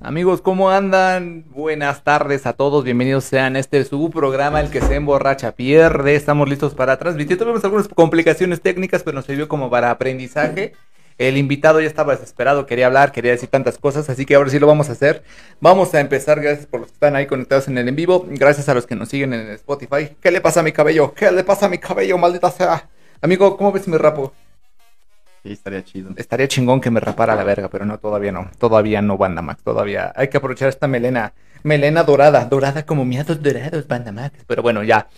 Amigos, ¿cómo andan? Buenas tardes a todos, bienvenidos sean a este su programa, el que se emborracha pierde. Estamos listos para transmitir. Tuvimos algunas complicaciones técnicas, pero nos sirvió como para aprendizaje. El invitado ya estaba desesperado, quería hablar, quería decir tantas cosas, así que ahora sí lo vamos a hacer. Vamos a empezar, gracias por los que están ahí conectados en el en vivo, gracias a los que nos siguen en Spotify. ¿Qué le pasa a mi cabello? ¿Qué le pasa a mi cabello, maldita sea? Amigo, ¿cómo ves me rapo? Sí, estaría chido. Estaría chingón que me rapara la verga, pero no, todavía no. Todavía no, Banda Max. Todavía hay que aprovechar esta melena. Melena dorada. Dorada como miados dorados, Banda Max. Pero bueno, ya.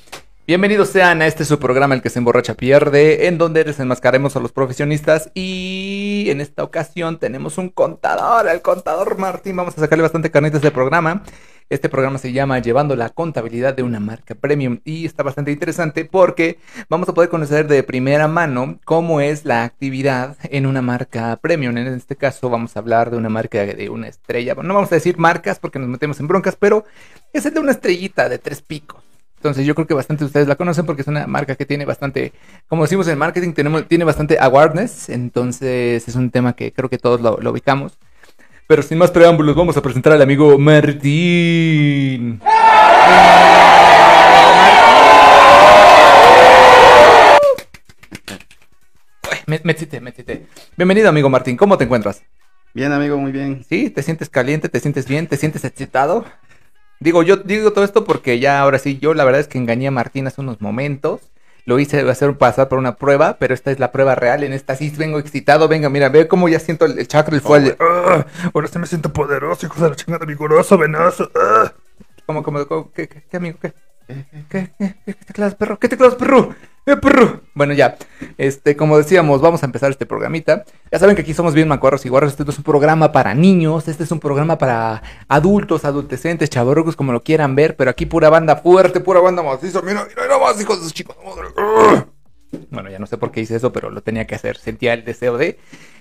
Bienvenidos sean a este su programa, El que se emborracha pierde, en donde desenmascaremos a los profesionistas. Y en esta ocasión tenemos un contador, el contador Martín. Vamos a sacarle bastante carnitas del programa. Este programa se llama Llevando la contabilidad de una marca premium y está bastante interesante porque vamos a poder conocer de primera mano cómo es la actividad en una marca premium. En este caso vamos a hablar de una marca de una estrella. no vamos a decir marcas porque nos metemos en broncas, pero es el de una estrellita de tres picos. Entonces yo creo que bastante de ustedes la conocen porque es una marca que tiene bastante, como decimos en marketing, tenemos, tiene bastante awareness. Entonces es un tema que creo que todos lo ubicamos. Pero sin más preámbulos, vamos a presentar al amigo Martín. Me, me me Bienvenido, amigo Martín. ¿Cómo te encuentras? Bien, amigo, muy bien. ¿Sí? ¿Te sientes caliente? ¿Te sientes bien? ¿Te sientes excitado? Digo, yo digo todo esto porque ya ahora sí, yo la verdad es que engañé a Martín hace unos momentos lo hice hacer pasar por una prueba, pero esta es la prueba real. En esta sí vengo excitado. Venga, mira, ve cómo ya siento el, chakra, el fuelle. Ah, ahora sí me siento poderoso, hijo de la chingada, vigoroso, venoso. Ah. ¿Cómo, cómo, qué, amigo, qué? ¿Qué, qué, qué, qué perro? ¿Qué teclados, perro? ¡Eh! Bueno, ya. Este, como decíamos, vamos a empezar este programita. Ya saben que aquí somos bien macuarros y guarros. Este no es un programa para niños. Este es un programa para adultos, adolescentes, chavorrucos, como lo quieran ver. Pero aquí pura banda fuerte, pura banda maciza. Mira, mira, mira más, hijos de sus chicos. Bueno, ya no sé por qué hice eso, pero lo tenía que hacer. Sentía el deseo de.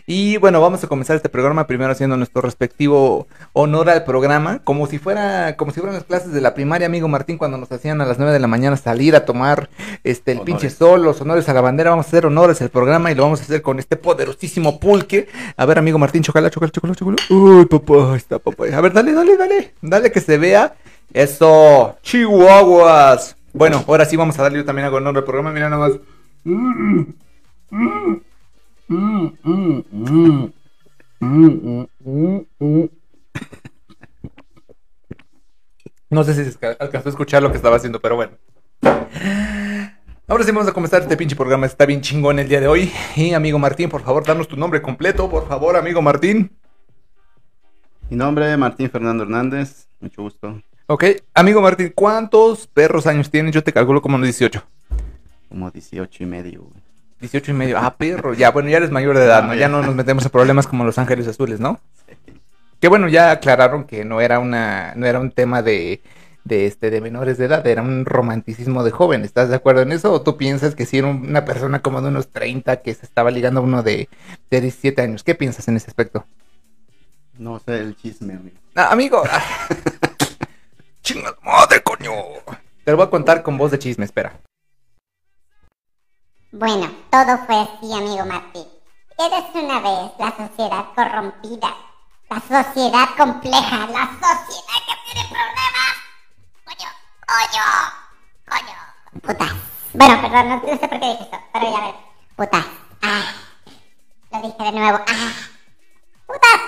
Y bueno, vamos a comenzar este programa primero haciendo nuestro respectivo honor al programa, como si fuera, como si fueran las clases de la primaria, amigo Martín, cuando nos hacían a las 9 de la mañana salir a tomar este el pinche sol, los honores a la bandera, vamos a hacer honores al programa y lo vamos a hacer con este poderosísimo pulque. A ver, amigo Martín, chocala, chocala, chocala, chocala. Uy, papá, está papá. A ver, dale, dale, dale. Dale que se vea. Eso, chihuahuas. Bueno, ahora sí vamos a darle yo también a honor al programa, mira nada más. No sé si se alcanzó a escuchar lo que estaba haciendo, pero bueno. Ahora sí vamos a comenzar este pinche programa. Está bien chingón el día de hoy. Y amigo Martín, por favor, danos tu nombre completo, por favor, amigo Martín. Mi nombre es Martín Fernando Hernández. Mucho gusto. Ok, amigo Martín, ¿cuántos perros años tienes? Yo te calculo como unos 18. Como 18 y medio. 18 y medio. Ah, perro. Ya, bueno, ya eres mayor de edad, ¿no? Ya no nos metemos en problemas como Los Ángeles Azules, ¿no? Que bueno, ya aclararon que no era una, no era un tema de, de este, de menores de edad, era un romanticismo de joven. ¿Estás de acuerdo en eso? ¿O tú piensas que si era una persona como de unos 30 que se estaba ligando a uno de, de 17 años? ¿Qué piensas en ese aspecto? No sé el chisme, amigo. Ah, amigo. Chingada madre, coño. Te lo voy a contar con voz de chisme, espera. Bueno, todo fue así, amigo Martín. Eres una vez la sociedad corrompida, la sociedad compleja, la sociedad que tiene problemas. Coño, coño, coño. Putas. Bueno, perdón, no, sé por qué dije esto, pero ya ver. Putas. Ah. Lo dije de nuevo. Ah. Putas.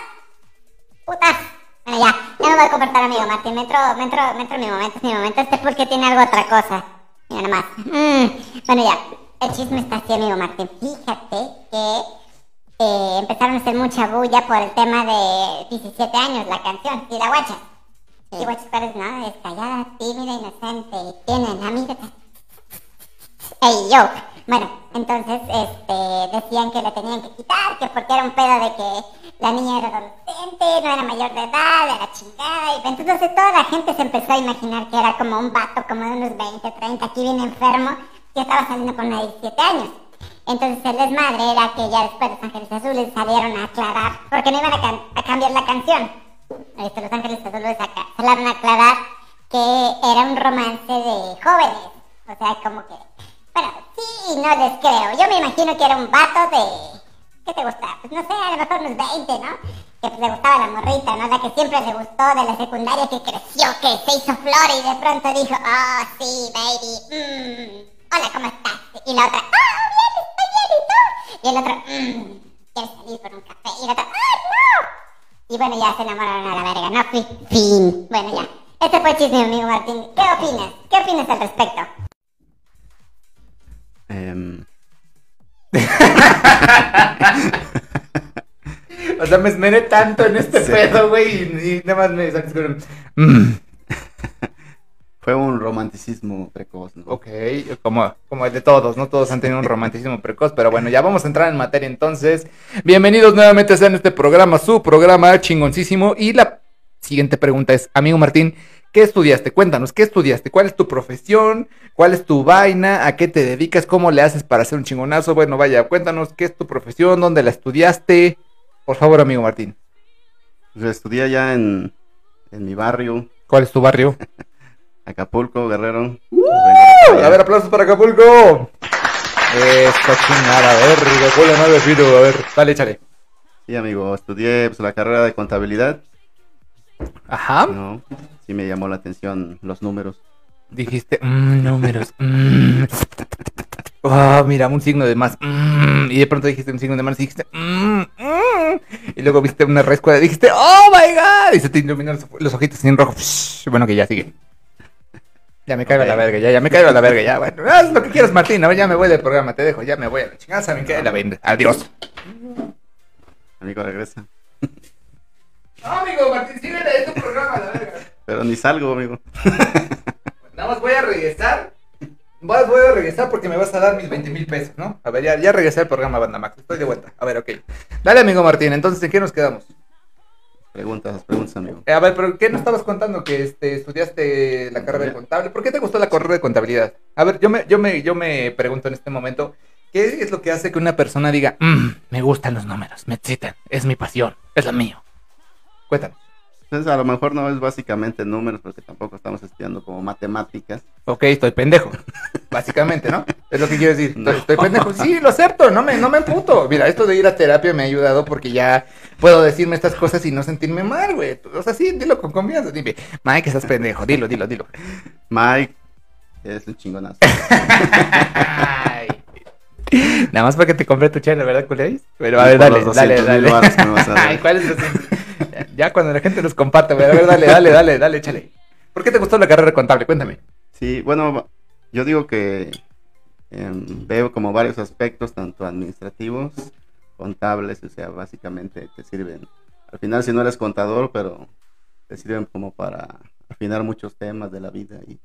Putas. Bueno, ya. Ya me voy a comportar, amigo Martín. Me entro, me entro, me entro mi momento, es mi momento. Este porque tiene algo otra cosa. Mira nomás. Mm. Bueno, ya. El chisme está así, amigo Martín. Fíjate que eh, empezaron a hacer mucha bulla por el tema de 17 años, la canción, y la guacha. Y guacha, ¿cuál es? No, es callada, tímida, inocente, y tienen amigos. Ey, yo. Bueno, entonces este, decían que le tenían que quitar, que porque era un pedo de que la niña era adolescente, no era mayor de edad, era chingada. Y entonces toda la gente se empezó a imaginar que era como un vato, como de unos 20, 30, aquí bien enfermo que estaba saliendo con una de 17 años. Entonces el desmadre era que ya después Los Ángeles Azules salieron a aclarar, porque no iban a, cambiar la canción. Este, los Ángeles Azules salieron a aclarar que era un romance de jóvenes. O sea, como que, bueno, sí no les creo. Yo me imagino que era un vato de, ¿qué te gusta? Pues no sé, a lo mejor unos 20, ¿no? que pues, le gustaba la morrita, ¿no? La que siempre le gustó de la secundaria, que creció, que se hizo flor y de pronto dijo, oh, sí, baby, mmm, hola, ¿cómo estás? Y la otra, oh, bien, estoy bien, ¿y tú? Y el otro, mmm, ¿quieres salir por un café? Y la otra, oh, no. Y bueno, ya se enamoraron a la verga, ¿no? Fin. fin. Bueno, ya. Este fue el chisme, amigo Martín. ¿Qué opinas? ¿Qué opinas al respecto? Em, O sea, me esmeré tanto en este Sí. pedo, güey, y, y nada más me sacas con un... "Mm". Fue un romanticismo precoz, ¿no? Ok, como, como el de todos, no todos han tenido un romanticismo precoz, pero bueno, ya vamos a entrar en materia entonces. Bienvenidos nuevamente a este programa, su programa chingoncísimo. Y la siguiente pregunta es, amigo Martín, ¿qué estudiaste? Cuéntanos, ¿qué estudiaste? ¿Cuál es tu profesión? ¿Cuál es tu vaina? ¿A qué te dedicas? ¿Cómo le haces para ser un chingonazo? Bueno, vaya, cuéntanos, ¿qué es tu profesión? ¿Dónde la estudiaste? Por favor, amigo Martín. Pues estudié allá en, en mi barrio, ¿Cuál es tu barrio? Acapulco, Guerrero. A ver, aplausos para Acapulco. Esta chingada, a ver, Coca-Cola no defino, a ver, dale, échale. Sí, amigo, estudié pues, la carrera de contabilidad. Ajá. ¿no? Sí me llamó la atención los números. Dijiste, mmm, números, mmm. Oh, mira, un signo de más, mmm. Y de pronto dijiste un signo de más y dijiste, mmm, mmm. Y luego viste una rescuadra y dijiste, oh my god. Y se te iluminaron los, los ojitos en rojo. Bueno, que ya sigue. Ya me caigo a la verga, ya, ya me caigo a la verga, ya, bueno. Haz lo que quieras, Martín. A ver, ya me voy del programa, te dejo, ya me voy a la chingada, saben qué, la venda. Adiós. Amigo, regresa. No, amigo, Martín, sigue de tu programa, la verga. Pero ni salgo, amigo. Nada más voy a regresar. Voy a, voy a regresar porque me vas a dar mis 20 mil pesos, ¿no? A ver, ya, ya regresé al programa Banda Max. Estoy de vuelta. A ver, ok. Dale, amigo Martín. Entonces, ¿en qué nos quedamos? Preguntas, preguntas, amigo. Eh, a ver, pero ¿qué nos estabas contando? Que este, estudiaste la carrera de contable. ¿Por qué te gustó la carrera de contabilidad? A ver, yo me, yo me, yo me pregunto en este momento, ¿qué es lo que hace que una persona diga, "Mm, me gustan los números, me excitan, es mi pasión, es lo mío? Cuéntanos. Entonces, a lo mejor no es básicamente números, porque tampoco estamos estudiando como matemáticas. Ok, estoy pendejo. Básicamente, ¿no? Es lo que quiero decir. Estoy, No. estoy pendejo. Sí, lo acepto, no me, no me emputo. Mira, esto de ir a terapia me ha ayudado porque ya puedo decirme estas cosas y no sentirme mal, güey. O sea, sí, dilo con confianza. Dime, Mike, estás pendejo. Dilo, dilo, dilo. Mike es un chingonazo. Nada más para que te compré tu chela, ¿verdad, culéis? Pero a ver, dale, dale, 200,000 dale. dar. Ay, ¿cuál es el 200? Ya cuando la gente los comparte, güey. A ver, dale, dale, dale, dale, échale. ¿Por qué te gustó la carrera contable? Cuéntame. Sí, bueno, yo digo que em, veo como varios aspectos, tanto administrativos, contables, o sea, básicamente te sirven. Al final, si no eres contador, pero te sirven como para afinar muchos temas de la vida. Y...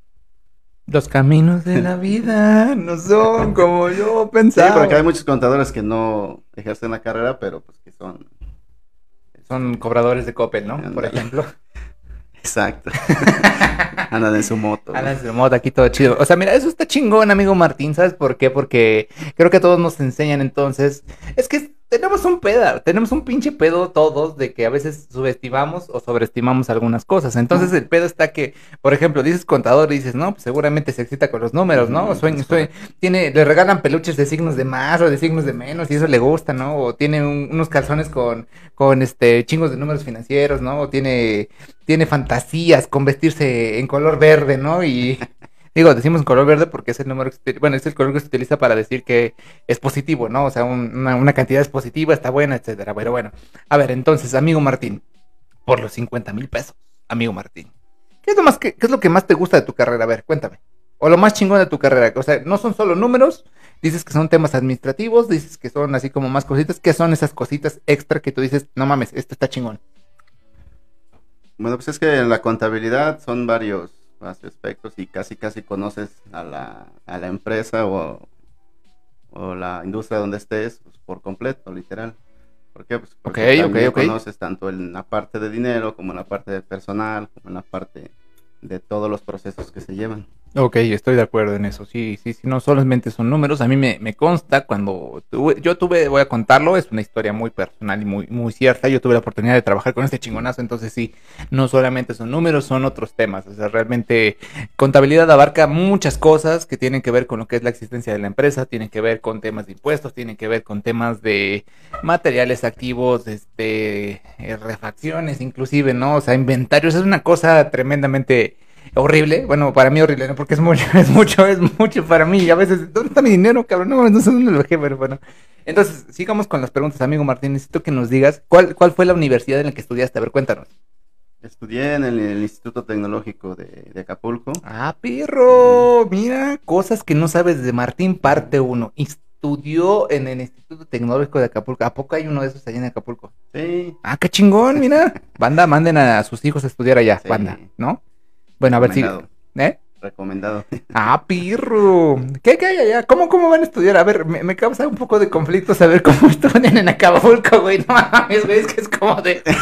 Los caminos de la vida no son como yo Sí, pensaba. porque hay muchos contadores que no ejercen la carrera, pero pues que son... Son cobradores de Coppel, ¿no? Por ejemplo. Exacto. Andan en su moto. ¿no? Alan Sermota, aquí todo chido. O sea, mira, eso está chingón, amigo Martín. ¿Sabes por qué? Porque creo que todos nos enseñan entonces. Es que tenemos un pedo, tenemos un pinche pedo todos de que a veces subestimamos o sobreestimamos algunas cosas. Entonces el pedo está que, por ejemplo, dices contador y dices, no, pues seguramente se excita con los números, ¿no? O sueño, sueño- tiene, le regalan peluches de signos de más o de signos de menos y eso le gusta, ¿no? O tiene un- unos calzones con, con este chingos de números financieros, ¿no? O tiene, tiene fantasías con vestirse en color verde, ¿no? Y digo, decimos color verde porque es el número que se bueno, es el color que se utiliza para decir que es positivo, ¿no? O sea, un- una, una cantidad es positiva, está buena, etcétera. Pero bueno, a ver, entonces, amigo Martín, por los 50 mil pesos, amigo Martín, ¿qué es, lo más que, ¿qué es lo que más te gusta de tu carrera? A ver, cuéntame. O lo más chingón de tu carrera. O sea, no son solo números, dices que son temas administrativos, dices que son así como más cositas. ¿Qué son esas cositas extra que tú dices, no mames, esto está chingón? Bueno, pues es que en la contabilidad son varios aspectos y casi casi conoces a la, a la empresa o, o la industria donde estés pues, por completo, literal. ¿Por qué? Pues porque Ok, también ok, ok. conoces tanto en la parte de dinero como en la parte de personal, como en la parte de todos los procesos que se llevan. Ok, estoy de acuerdo en eso. Sí, sí, sí, no solamente son números. A mí me, me consta cuando tuve- yo tuve, voy a contarlo, es una historia muy personal y muy, muy cierta. Yo tuve la oportunidad de trabajar con este chingonazo, entonces sí, no solamente son números, son otros temas. O sea, realmente contabilidad abarca muchas cosas que tienen que ver con lo que es la existencia de la empresa, tienen que ver con temas de impuestos, tienen que ver con temas de materiales activos, este, eh, refacciones, inclusive, ¿no? O sea, inventarios, es una cosa tremendamente horrible. Bueno, para mí horrible, ¿no? Porque es mucho, es mucho, es mucho para mí. Y a veces, ¿dónde está mi dinero, cabrón? No, no sé dónde lo dejé, pero bueno. Entonces, sigamos con las preguntas, amigo Martín. Necesito que nos digas cuál, cuál fue la universidad en la que estudiaste. A ver, cuéntanos. Estudié en el, el Instituto Tecnológico de, de Acapulco. Ah, perro. Mira, cosas que no sabes de Martín, parte 1. Estudió en el Instituto Tecnológico de Acapulco. ¿A poco hay uno de esos allá en Acapulco? Sí, Ah, qué chingón, mira. Banda, manden a sus hijos a estudiar allá, Sí. banda, ¿no? Bueno, a ver si. Recomendado. ¿Eh? recomendado. Ah, pirro. ¿Qué, qué hay allá? ¿Cómo, cómo van a estudiar? A ver, me, me causa un poco de conflicto saber cómo estudian en Acapulco, güey. No mames, güey, es que es como de...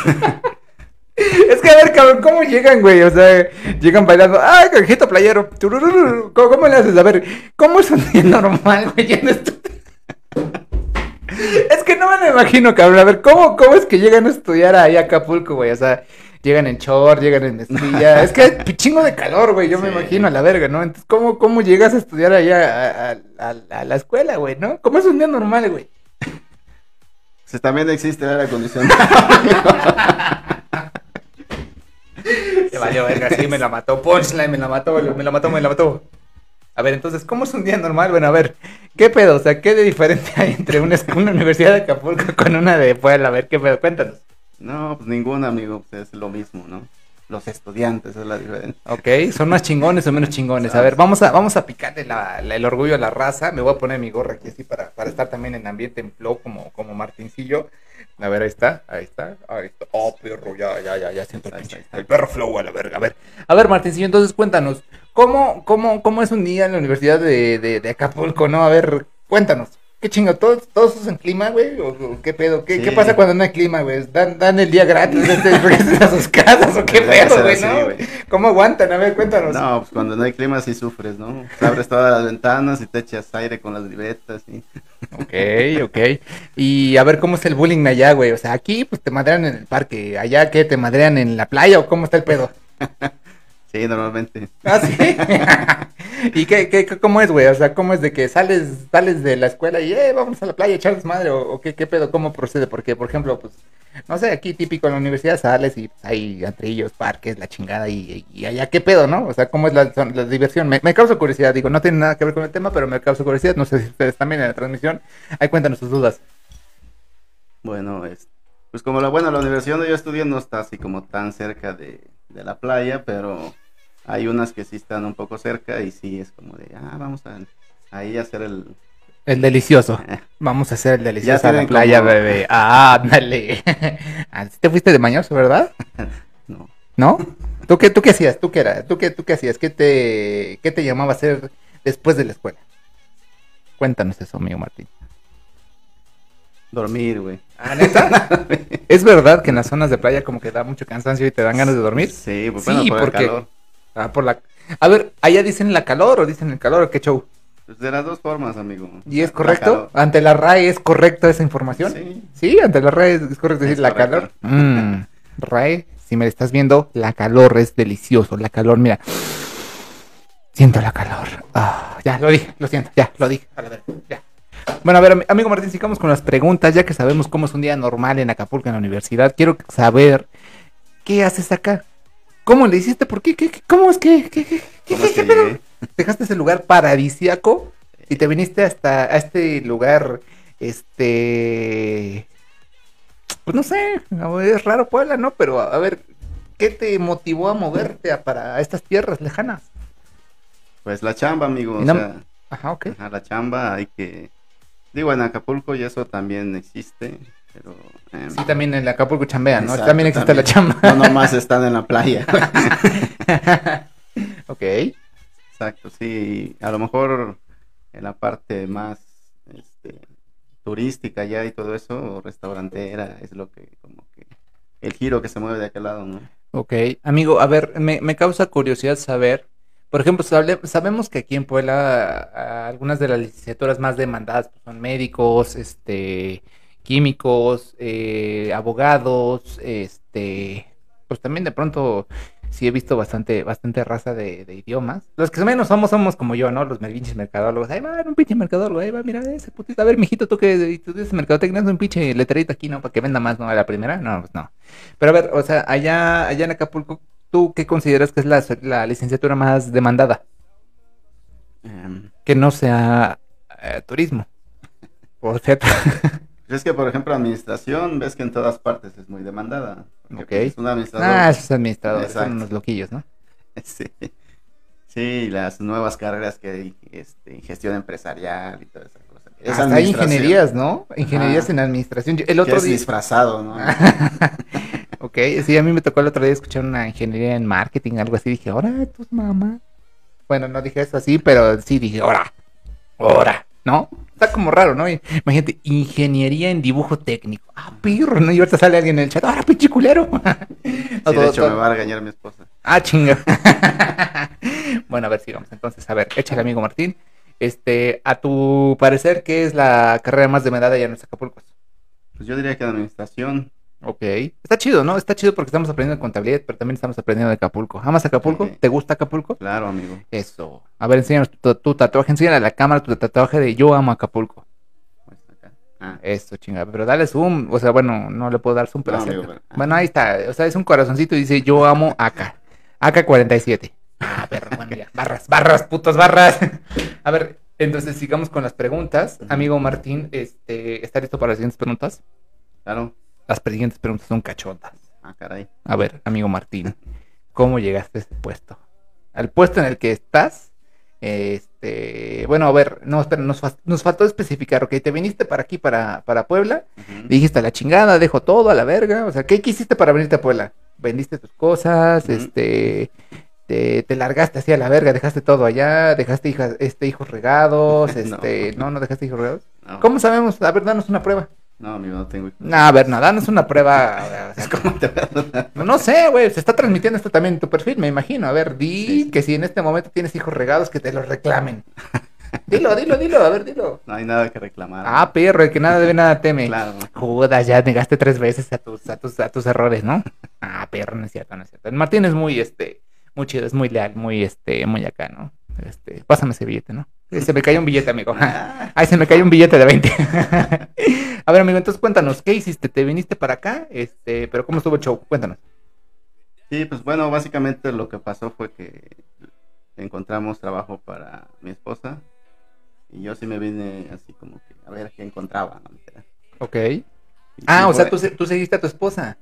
Es que a ver, cabrón, ¿cómo llegan, güey? O sea, llegan bailando, ¡ay, canjito playero! ¿Cómo, cómo le haces? A ver, ¿cómo es un día normal, güey? Es que no me lo imagino, cabrón. A ver, ¿cómo, cómo es que llegan a estudiar ahí a Acapulco, güey? O sea, llegan en short, llegan en mezclilla. es que hay chingo de calor, güey. Yo me imagino a la verga, ¿no? Entonces, ¿cómo, cómo llegas a estudiar allá a, a- a- a la escuela, güey, no? ¿Cómo es un día normal, güey? Pues también existe el aire acondicionado. Se valió, verga, sí, me la mató. Punchline, me la mató, me la mató, me la mató. A ver, entonces, ¿cómo es un día normal? Bueno, a ver, ¿qué pedo? O sea, ¿qué de diferente hay entre una universidad de Acapulco con una de Puebla? A ver, ¿qué pedo? Cuéntanos. No, pues ningún amigo, pues es lo mismo, ¿no? Los estudiantes es la diferencia. Ok, ¿son más chingones o menos chingones? A ver, vamos a, vamos a picarle la- la- el orgullo a la raza. Me voy a poner mi gorra aquí así para, para estar también en ambiente en flow como, como Martincillo. A ver, ahí está, ahí está, ahí está. Oh, perro, ya, ya, ya, ya siento el, el perro flow a la verga. A ver, a ver, Martincillo, entonces cuéntanos, ¿cómo, cómo, cómo es un día en la Universidad de, de, de Acapulco, no? A ver, cuéntanos. ¿Qué chingo? ¿Todos, todos usan clima, güey? ¿O, o qué pedo? ¿Qué, Sí. ¿Qué pasa cuando no hay clima, güey? ¿Dan, dan el día gratis este, a sus casas o qué pedo, güey, no? ¿Cómo aguantan? A ver, cuéntanos. No, pues cuando no hay clima sí sufres, ¿no? Pues abres todas las ventanas y te echas aire con las libretas y... Ok, ok. Y a ver cómo es el bullying allá, güey. O sea, aquí pues te madrean en el parque. Allá, ¿qué? ¿Te madrean en la playa o cómo está el pedo? Sí, normalmente. Ah, sí. ¿Y qué, qué, cómo es, güey? O sea, ¿cómo es de que sales, sales de la escuela y, eh, vamos a la playa a echar desmadre? ¿O, o qué, qué pedo? ¿Cómo procede? Porque, por ejemplo, pues, no sé, aquí típico en la universidad sales y hay antrillos, parques, la chingada y, y allá, ¿qué pedo, no? O sea, ¿cómo es la, la diversión? Me, me causa curiosidad, digo, no tiene nada que ver con el tema, pero me causa curiosidad. No sé si ustedes también en la transmisión. Ahí cuéntanos sus dudas. Bueno, es, pues como la buena, la universidad donde yo estudié no está así como tan cerca de, de la playa, pero hay unas que sí están un poco cerca y sí es como de, ah, vamos a ahí a hacer el... El delicioso. Vamos a hacer el delicioso a la playa, como- bebé. Ah, ¿sí ¿Te fuiste de mañoso, verdad? no. ¿No? ¿Tú qué, tú qué hacías? ¿Tú qué era? ¿Tú qué, tú qué hacías? ¿Qué te, ¿Qué te llamaba a hacer después de la escuela? Cuéntanos eso, amigo Martín. Dormir, güey. ¿Ah, neta? ¿Es verdad que en las zonas de playa como que da mucho cansancio y te dan ganas de dormir? Sí, pues Sí, bueno, por porque- el calor. Ah, por la... A ver, ¿allá dicen la calor o dicen el calor o qué show? Pues de las dos formas, amigo. ¿Y es correcto? ¿Ante la RAE es correcta esa información? Sí. Sí, ante la RAE es, correcto decir Es la correcto. calor. Mm, RAE, si me estás viendo, la calor es delicioso. La calor, mira. Siento la calor. Ah, ya, lo dije, lo siento, ya, lo dije. A la verga, ya. Bueno, a ver, ami- amigo Martín, sigamos con las preguntas, ya que sabemos cómo es un día normal en Acapulco, en la universidad. Quiero saber, ¿qué haces acá? ¿Cómo le hiciste? ¿Por qué? ¿Qué, qué- ¿Cómo es que, qué, qué- qué- ¿Cómo es qué pedo? llegué? dejaste ese lugar paradisiaco y te viniste hasta a este lugar, este, pues no sé, es raro Puebla, ¿no? Pero a, ver, ¿qué te motivó a moverte a, para estas tierras lejanas? Pues la chamba, amigo. Y O no- sea, Ajá, ok. ajá, la chamba hay que... Digo, en Acapulco y eso también existe, pero... Sí, también en Acapulco chambean, ¿no? exacto, también existe la chamba. No nomás están en la playa. ok. Exacto, sí. A lo mejor en la parte más este, turística ya y todo eso, o restaurantera, es lo que como que el giro que se mueve de aquel lado, ¿no? Ok, amigo, a ver, me, me causa curiosidad saber, Por ejemplo, sable- sabemos que aquí en Puebla a- algunas de las licenciaturas más demandadas pues, son médicos, este, químicos, eh, abogados, este, pues también de pronto sí he visto bastante, bastante raza de, de idiomas. Los que menos somos, somos como yo, ¿no? Los pinches mercadólogos. Ahí va, un pinche mercadólogo, ahí va, mira ese putito. A ver, mijito, tú que dices mercadotecnia, un pinche letrerito aquí, ¿no? Para que venda más, ¿no? A la primera, no, pues no. Pero a ver, o sea, allá, allá en Acapulco, ¿tú qué consideras que es la, la licenciatura más demandada? Em, Que no sea eh, turismo. Por cierto. es que, por ejemplo, administración, ves que en todas partes es muy demandada. Ok. pues, un administrador. Ah, esos administradores son Exacto. unos loquillos, ¿no? Sí. Sí, las nuevas carreras que hay, este, gestión empresarial y toda esa cosa. Es Hasta hay ingenierías, ¿no? Ingenierías Ajá. en administración. Yo- El que otro es día. disfrazado, ¿no? ok, sí, a mí me tocó el otro día escuchar una ingeniería en marketing, algo así. Dije, ahora, tus mamá. Bueno, no dije eso así, pero sí dije, ahora, ahora, ¿no? Está como raro, ¿no? Imagínate, ingeniería en dibujo técnico. Ah, pirro, ¿no? Y ahorita sale alguien en el chat, ahora, pinche culero. Sí, de hecho, me va a regañar mi esposa. Ah, chinga. bueno, a ver, sigamos. Entonces, a ver, échale, amigo Martín. Este, a tu parecer, ¿qué es la carrera más demandada ya en los Acapulcos? Pues yo diría que administración. Ok. Está chido, ¿no? Está chido porque estamos aprendiendo contabilidad, pero también estamos aprendiendo de Acapulco. ¿Amas Acapulco? ¿Te gusta Acapulco? Claro, amigo. Eso. A ver, enséñanos tu, tu tatuaje. Enséñale a la cámara tu tatuaje de Yo amo Acapulco. Pues acá. Ah, Eso, chinga. Pero dale zoom. O sea, bueno, no le puedo dar zoom, pero No, acércate. amigo, pero- Bueno, ahí está. O sea, es un corazoncito y dice Yo amo AK. AK47. Ah, perro, bueno, ya. Barras, barras, putos, barras. A ver, entonces sigamos con las preguntas. Amigo Martín, este, ¿está listo para las siguientes preguntas? claro. Las siguientes preguntas son cachondas. Ah, caray. A ver, amigo Martín, ¿cómo llegaste a este puesto? Al puesto en el que estás, este, bueno, a ver, no, espera, nos, nos faltó especificar, ok, te viniste para aquí, para, para Puebla, dijiste a la chingada, dejo todo a la verga, o sea, ¿qué quisiste para venirte a Puebla? Vendiste tus cosas, este, te, te largaste así a la verga, dejaste todo allá, dejaste hijas, este, hijos regados, No. este, no, no dejaste hijos regados. No, ¿Cómo sabemos? A ver, danos una prueba. No, amigo, no tengo. No, a ver, no, danos una prueba. o sea, ¿Cómo te no, no sé, güey, se está transmitiendo esto también en tu perfil, me imagino. A ver, di sí. que si en este momento tienes hijos regados, que te los reclamen. Dilo, dilo, dilo, a ver, dilo. No hay nada que reclamar. Ah, perro, el que nada debe, nada teme. claro. Jodas, ya negaste tres veces a tus, a tus, a tus errores, ¿no? Ah, perro, no es cierto, no es cierto. El Martín es muy, este, muy chido, es muy leal, muy, este, muy acá, ¿no? Este, pásame ese billete, ¿no? Se me cayó un billete, amigo. Ay, se me cayó un billete de 20. a ver, amigo, entonces cuéntanos, ¿qué hiciste? ¿Te viniste para acá? Este, pero ¿cómo estuvo el show? Cuéntanos. Sí, pues bueno, básicamente lo que pasó fue que encontramos trabajo para mi esposa y yo sí me vine así como que a ver qué encontraba. ¿no? Ok. Y Ah, sí o sea, tú, tú seguiste a tu esposa.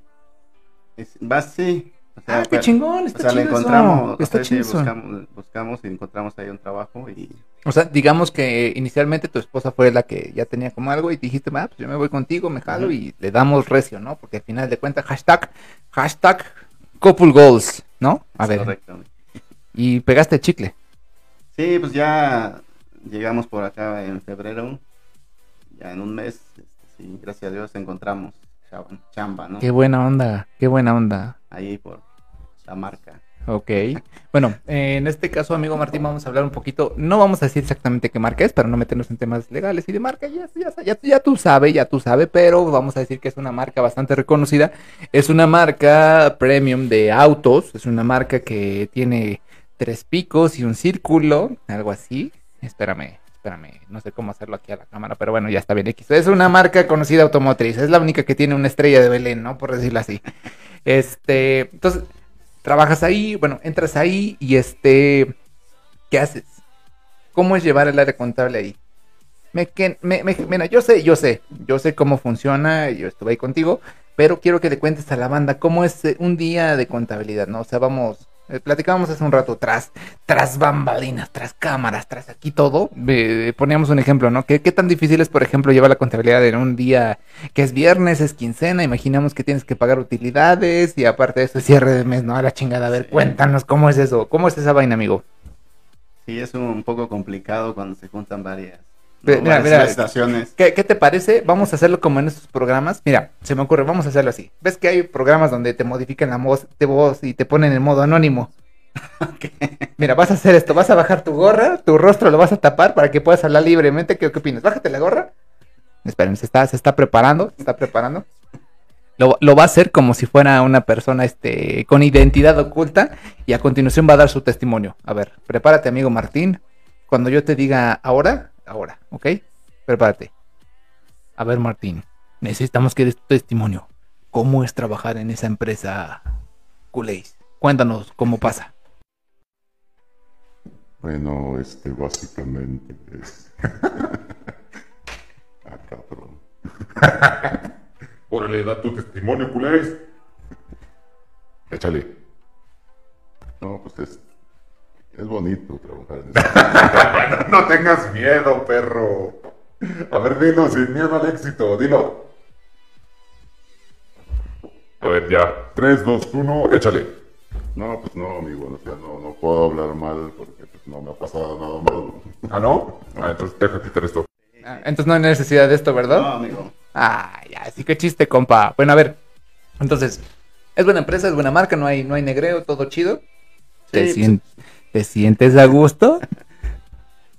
es- Va, sí. O sea, Ah, qué chingón, o está sea, le chido eso. encontramos, o Está sea, sí, chido buscamos, buscamos y encontramos ahí un trabajo y O sea, digamos que inicialmente tu esposa fue la que ya tenía como algo y dijiste, ah, pues yo me voy contigo, me jalo y le damos recio, ¿no? Porque al final de cuentas, hashtag, hashtag couple goals, ¿no? A es ver, correcto. y pegaste chicle. Sí, pues ya llegamos por acá en febrero, ya en un mes, este, sí, gracias a Dios encontramos chamba, ¿no? Qué buena onda, qué buena onda. Ahí por la marca. Ok. Bueno, eh, en este caso, amigo Martín, vamos a hablar un poquito. No vamos a decir exactamente qué marca es para no meternos en temas legales y de marca. Ya, ya, ya, ya tú sabes, ya tú sabes, pero vamos a decir que es una marca bastante reconocida. Es una marca premium de autos. Es una marca que tiene tres picos y un círculo, algo así. Espérame, espérame, no sé cómo hacerlo aquí a la cámara, pero bueno, ya está bien X. Es una marca conocida automotriz. Es la única que tiene una estrella de Belén, ¿no? Por decirlo así. Este, entonces, trabajas ahí, bueno, entras ahí y este, ¿qué haces? ¿Cómo es llevar el área contable ahí? Me, que, me, me- mira, yo sé, yo sé, yo sé cómo funciona, yo estuve ahí contigo, pero quiero que le cuentes a la banda cómo es eh, un día de contabilidad, ¿no? O sea, vamos, eh, platicábamos hace un rato, tras, tras bambalinas, tras cámaras, tras aquí todo, eh, poníamos un ejemplo, ¿no? ¿Qué, ¿Qué tan difícil es, por ejemplo, llevar la contabilidad en un día que es viernes, es quincena, imaginamos que tienes que pagar utilidades y aparte de eso es cierre de mes, ¿no? A la chingada, a ver, Sí. cuéntanos cómo es eso, cómo es esa vaina, amigo. Sí, es un poco complicado cuando se juntan varias, ¿no? mira, mira, estaciones. ¿Qué, qué te parece? Vamos a hacerlo como en estos programas. Mira, se me ocurre, vamos a hacerlo así. ¿Ves que hay programas donde te modifican la voz, de voz y te ponen en modo anónimo? Mira, vas a hacer esto, vas a bajar tu gorra, tu rostro lo vas a tapar para que puedas hablar libremente. ¿Qué, qué opinas? Bájate la gorra. Esperen, se está, se está preparando, se está preparando. Lo, lo va a hacer como si fuera una persona este, con identidad oculta y a continuación va a dar su testimonio. A ver, prepárate, amigo Martín. Cuando yo te diga ahora, ahora, ¿ok? Prepárate. A ver, Martín, necesitamos que des tu testimonio. ¿Cómo es trabajar en esa empresa Culéis? Cuéntanos cómo pasa. Bueno, este, básicamente es. ah, cabrón. Órale, da tu testimonio, culés. Échale. No, pues es. Es bonito trabajar en eso. no tengas miedo, perro. A ver, dilo sin miedo al éxito, dilo. A ver, ya. 3, 2, 1, échale. No, pues no, amigo, o sea, no, no puedo hablar mal porque pues, no me ha pasado nada malo. ¿Ah, no? Ah, entonces deja quitar esto. Ah, entonces no hay necesidad de esto, ¿verdad? No, amigo. Ah, ya, sí que chiste, compa. Bueno, a ver. Entonces, es buena empresa, es buena marca, no hay, no hay negreo, todo chido. ¿Te, Sí, sien- ¿Te sientes a gusto?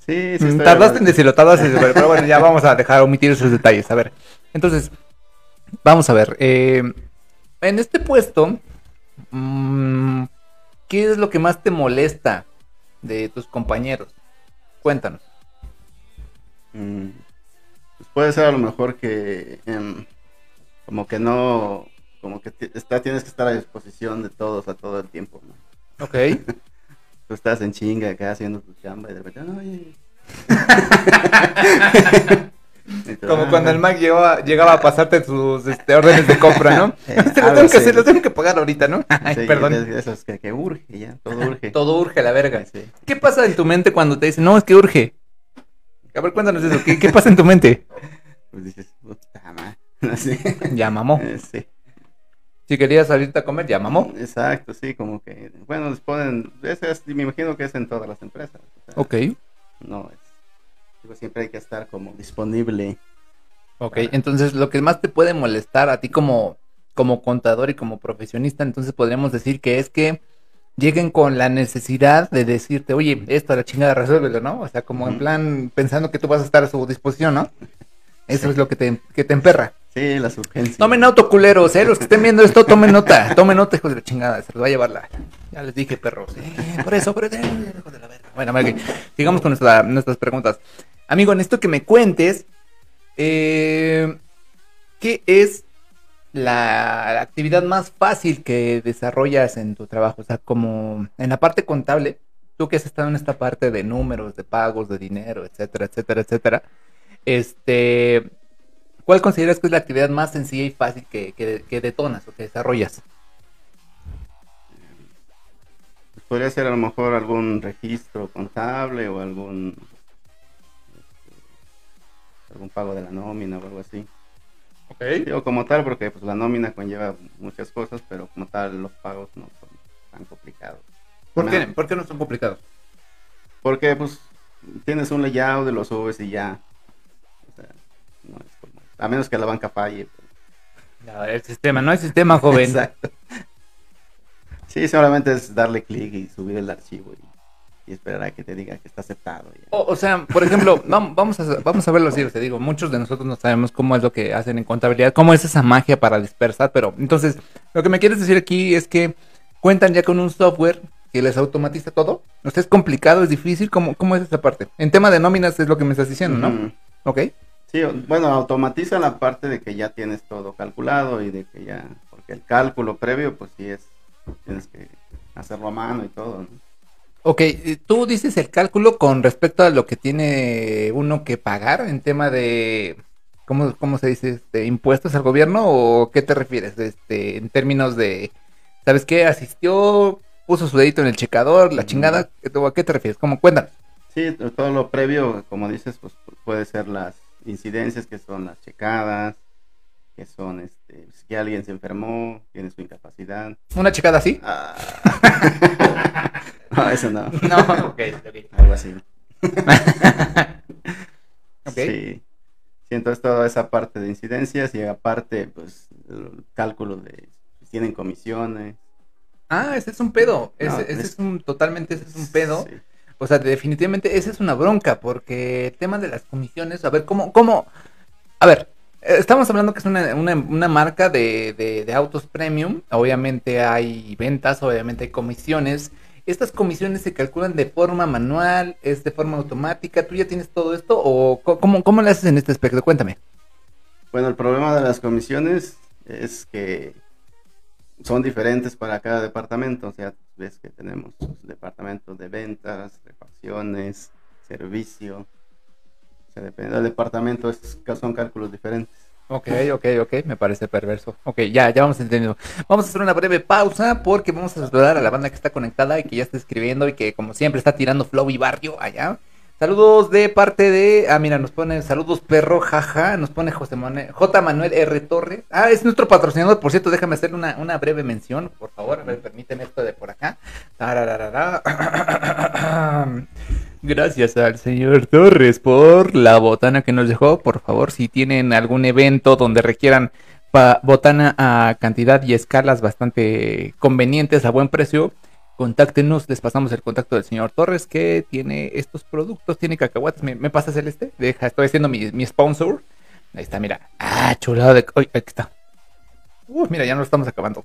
Sí, sí. Mm, estoy Tardaste en de- decirlo, tardaste en decirlo, pero bueno, ya vamos a dejar omitir esos detalles. A ver, entonces, vamos a ver. eh, en este puesto, mm, ¿qué es lo que más te molesta de tus compañeros? Cuéntanos. Mm, pues puede ser a lo mejor que em, como que no como que está tienes que estar a disposición de todos a todo el tiempo ¿no? Ok. tú estás en chinga acá haciendo tu chamba y de repente Como "Ah, cuando el Mac llegaba, llegaba a pasarte sus este, órdenes de compra, ¿no? Eh, Este, lo tengo que así. hacer, lo tengo que pagar ahorita, ¿no? Ay, sí, perdón. es- eso es que, que urge ya todo urge Todo urge la verga. Sí. ¿Qué pasa en tu mente cuando te dicen, no, es que urge? A ver, cuéntanos eso. ¿Qué, qué pasa en tu mente? pues dices puta madre Ya mamó. Sí Si querías salirte a comer, ya mamó. exacto sí como que bueno les ponen ese es- me imagino que es en todas las empresas o sea, Ok. no es digo, siempre hay que estar como disponible Ok, entonces lo que más te puede molestar a ti como, como contador y como profesionista, entonces podríamos decir que es que lleguen con la necesidad de decirte, oye, esto a la chingada resuélvelo, ¿no? O sea, como en plan pensando que tú vas a estar a su disposición, ¿no? Eso es lo que te, que te emperra. Sí, las urgencias. Tomen nota, culeros, ¿eh? Los que estén viendo esto, tomen nota. Tomen nota, hijos de la chingada. Se los va a llevar la... Ya les dije, perros. Eh, por eso, por eso. eh, hijos de la verga. Bueno, ok. sigamos con nuestra- nuestras preguntas. Amigo, necesito que me cuentes... eh, ¿Qué es la actividad más fácil que desarrollas en tu trabajo? O sea, como en la parte contable, tú que has estado en esta parte de números, de pagos, de dinero, etcétera, etcétera, etcétera. Este, ¿cuál consideras que es la actividad más sencilla y fácil que, que- que detonas o que desarrollas? Podría ser a lo mejor algún registro contable o algún este, algún pago de la nómina o algo así. Ok. Digo como tal porque pues la nómina conlleva muchas cosas, pero como tal los pagos no son tan complicados. ¿Por No, qué? ¿Por qué no son complicados? Porque pues tienes un layout de los subes y ya. No es como a menos que la banca falle. pues. No, el sistema, no hay sistema, joven. Exacto. Sí, solamente es darle clic y subir el archivo y, y esperar a que te diga que está aceptado. O, o sea, por ejemplo, vam- vamos a, vamos a verlo así, te digo, muchos de nosotros no sabemos cómo es lo que hacen en contabilidad, cómo es esa magia para dispersar, pero entonces, lo que me quieres decir aquí es que cuentan ya con un software que les automatiza todo. O sea, es complicado, es difícil, ¿cómo, cómo es esa parte? En tema de nóminas es lo que me estás diciendo, ¿no? Ok. Sí, bueno, automatiza la parte de que ya tienes todo calculado y de que ya, porque el cálculo previo, pues sí es, tienes que hacerlo a mano y todo, ¿no? Ok, eh, tú dices el cálculo con respecto a lo que tiene uno que pagar en tema de, ¿cómo, cómo se dice? Este, ¿Impuestos al gobierno o qué te refieres? Este, en términos de, ¿sabes qué? Asistió, puso su dedito en el checador, la chingada, ¿a qué te refieres? ¿Cómo cuéntanos? Sí, todo lo previo, como dices, pues pu- puede ser las incidencias que son las checadas, que son, este, que alguien se enfermó, tiene su incapacidad. ¿Una checada así? Ah. no, eso no, No, ok, ok. algo así. Ok. Sí. Sí, entonces toda esa parte de incidencias y aparte, pues, el cálculo de si tienen comisiones. Ah, ese es un pedo. Ese, No, ese es- es un, totalmente, ese es un pedo. Sí. O sea, definitivamente esa es una bronca, porque el tema de las comisiones, a ver, ¿cómo, cómo? A ver, eh, estamos hablando que es una, una, marca de, de, autos premium, obviamente hay ventas, obviamente hay comisiones. ¿Estas comisiones se calculan de forma manual, es de forma automática? ¿Tú ya tienes todo esto o cómo, cómo lo haces en este aspecto? Cuéntame. Bueno, el problema de las comisiones es que son diferentes para cada departamento. O sea, ves que tenemos departamentos de ventas, refacciones, servicio. O sea, depende del departamento, es- son cálculos diferentes. Ok, ok, ok, me parece perverso. Ok, ya, ya vamos entendiendo. Vamos a hacer una breve pausa porque vamos a saludar a la banda que está conectada y que ya está escribiendo y que como siempre está tirando flow y barrio allá. Saludos de parte de, ah mira, nos pone saludos perro, jaja, nos pone José Manuel, J. Manuel R. Torres. Ah, es nuestro patrocinador, por cierto, déjame hacerle una, una breve mención, por favor, a ver, permíteme esto de por acá. Gracias al señor Torres por la botana que nos dejó. Por favor, si tienen algún evento donde requieran botana a cantidad y escalas bastante convenientes a buen precio, contáctenos. Les pasamos el contacto del señor Torres que tiene estos productos, tiene cacahuates. ¿Me, me pasas el este? Deja, estoy haciendo mi, sponsor. Ahí está, mira. Ah, chulado de... Uy, aquí está. Uh, mira, ya nos estamos acabando.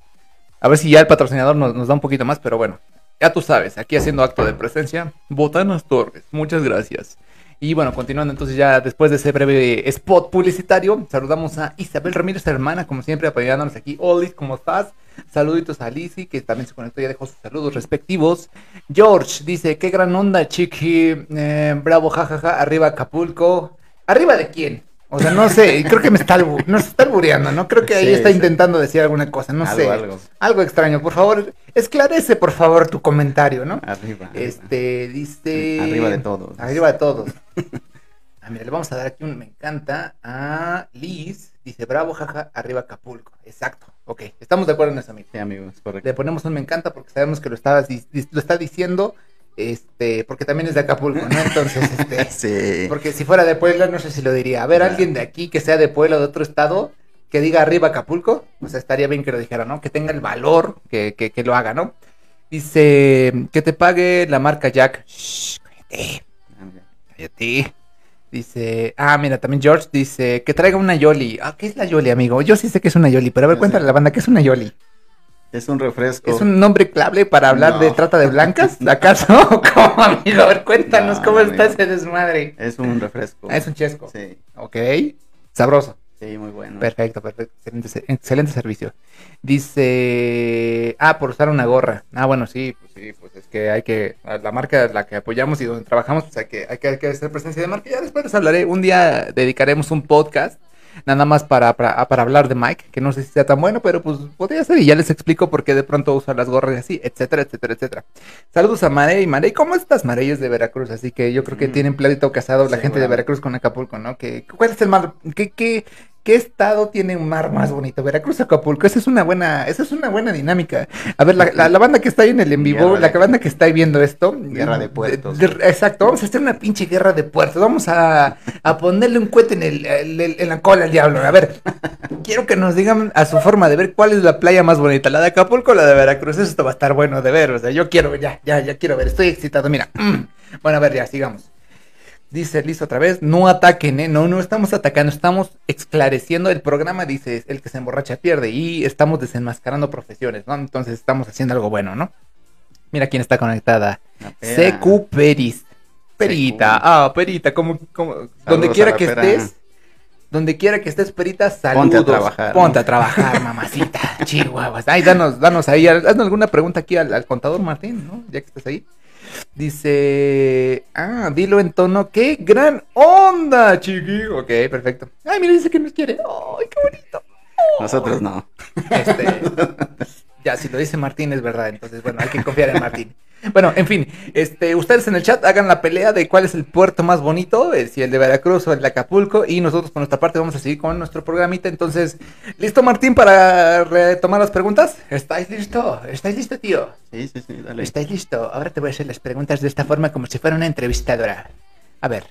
A ver si ya el patrocinador nos, nos da un poquito más, pero bueno. Ya tú sabes, aquí haciendo acto de presencia, Botanas Torres, muchas gracias. Y bueno, continuando entonces ya después de ese breve spot publicitario, saludamos a Isabel Ramírez, hermana, como siempre, apoyándonos aquí. Olis, ¿cómo estás? Saluditos a Lizzy, que también se conectó, ya dejó sus saludos respectivos. George dice, qué gran onda, chiqui, eh, bravo, jajaja, arriba Acapulco. ¿Arriba de quién? O sea, no sé, creo que me está, nos está albureando, ¿no? Creo que ahí Sí, está sí. intentando decir alguna cosa, no Algo, sé. algo. Algo extraño, por favor, esclarece por favor tu comentario, ¿no? Arriba. arriba. Este, dice... Arriba de todos. Arriba de todos. Ah, mira, le vamos a dar aquí un me encanta a Liz. Dice, bravo, jaja, arriba Acapulco. Exacto. Ok, estamos de acuerdo en eso, amigo. Sí, amigos, correcto. Le ponemos un me encanta porque sabemos que lo, di- lo está diciendo, este, porque también es de Acapulco, ¿no? Entonces, este... Sí. Porque si fuera de Puebla, no sé si lo diría. A ver, Claro. alguien de aquí que sea de Puebla o de otro estado, que diga arriba Acapulco, o sea, estaría bien que lo dijera, ¿no? Que tenga el valor que, que, que lo haga, ¿no? Dice, que te pague la marca Jack. Shh, cállate, cállate. Dice, ah, mira, también George dice, que traiga una Yoli. Ah, ¿qué es la Yoli, amigo? Yo sí sé que es una Yoli, pero a ver, cuéntale a la banda, ¿qué es una Yoli? Es un refresco. ¿Es un nombre clave para hablar No. de trata de blancas? ¿Acaso? ¿Cómo, amigo? A ver, cuéntanos No, cómo está amigo. ese desmadre. Es un refresco. Ah, es un chesco. Sí, Ok. Sabroso. sí, muy bueno. Perfecto, perfecto. Excelente, excelente servicio. Dice. Ah, por usar una gorra. Ah, bueno, sí, pues sí, pues es que hay que. La marca a la que apoyamos y donde trabajamos, pues hay que, hay que, hay que hacer presencia de marca. Ya después les hablaré. Un día dedicaremos un podcast. Nada más para, para, para hablar de Mike, que no sé si sea tan bueno, pero pues podría ser y ya les explico por qué de pronto usa las gorras y así, etcétera, etcétera, etcétera. Saludos a Marey. Marey, ¿cómo estás? Marey es de Veracruz, así que yo creo que Mm. tienen pleito casado la Sí, gente de. Veracruz con Acapulco, ¿no? Que, ¿Cuál es el mar? ¿Qué, qué, ¿Qué estado tiene un mar más bonito? Veracruz Acapulco. Esa es una buena, esa es una buena dinámica. A ver, la, la- la banda que está ahí en el en vivo, la de- banda que está ahí viendo esto. Guerra de puertos. de- exacto, vamos a hacer una pinche guerra de puertos. Vamos a, a ponerle un cohete en, el, el- el- en la cola al diablo. A ver, quiero que nos digan a su forma de ver cuál es la playa más bonita, la de Acapulco o la de Veracruz. Eso va a estar bueno de ver. O sea, yo quiero, ya, ya, ya quiero ver. Estoy excitado. Mira. mm. Bueno, a ver, ya, sigamos. Dice Liz otra vez, no ataquen, ¿eh? No, no estamos atacando, estamos esclareciendo. El programa dice, el que se emborracha pierde y estamos desenmascarando profesiones, ¿no? Entonces estamos haciendo algo bueno, ¿no? Mira quién está conectada. CQ Peris. Perita, ah, Perita, como, como, donde quiera que pera. estés, donde quiera que estés, Perita, saludos. Ponte a trabajar, Ponte ¿no? a trabajar, mamacita, chihuahuas. Ay, danos, danos ahí, haznos alguna pregunta aquí al, al contador Martín, ¿no? Ya que estás ahí. Dice, ah, dilo en tono, qué gran onda, chiqui. Ok, perfecto. Ay, mira, dice que nos quiere. Ay, qué bonito. Nosotros no. Este, ya, si lo dice Martín es verdad, entonces bueno, hay que confiar en Martín. Bueno, en fin, este, ustedes en el chat hagan la pelea de cuál es el puerto más bonito, eh, si el de Veracruz o el de Acapulco, y nosotros por nuestra parte vamos a seguir con nuestro programita. Entonces, ¿listo Martín para retomar las preguntas? ¿Estáis listo? ¿Estáis listo, tío? Sí, sí, sí, dale. ¿Estáis listo? Ahora te voy a hacer las preguntas de esta forma como si fuera una entrevistadora. A ver,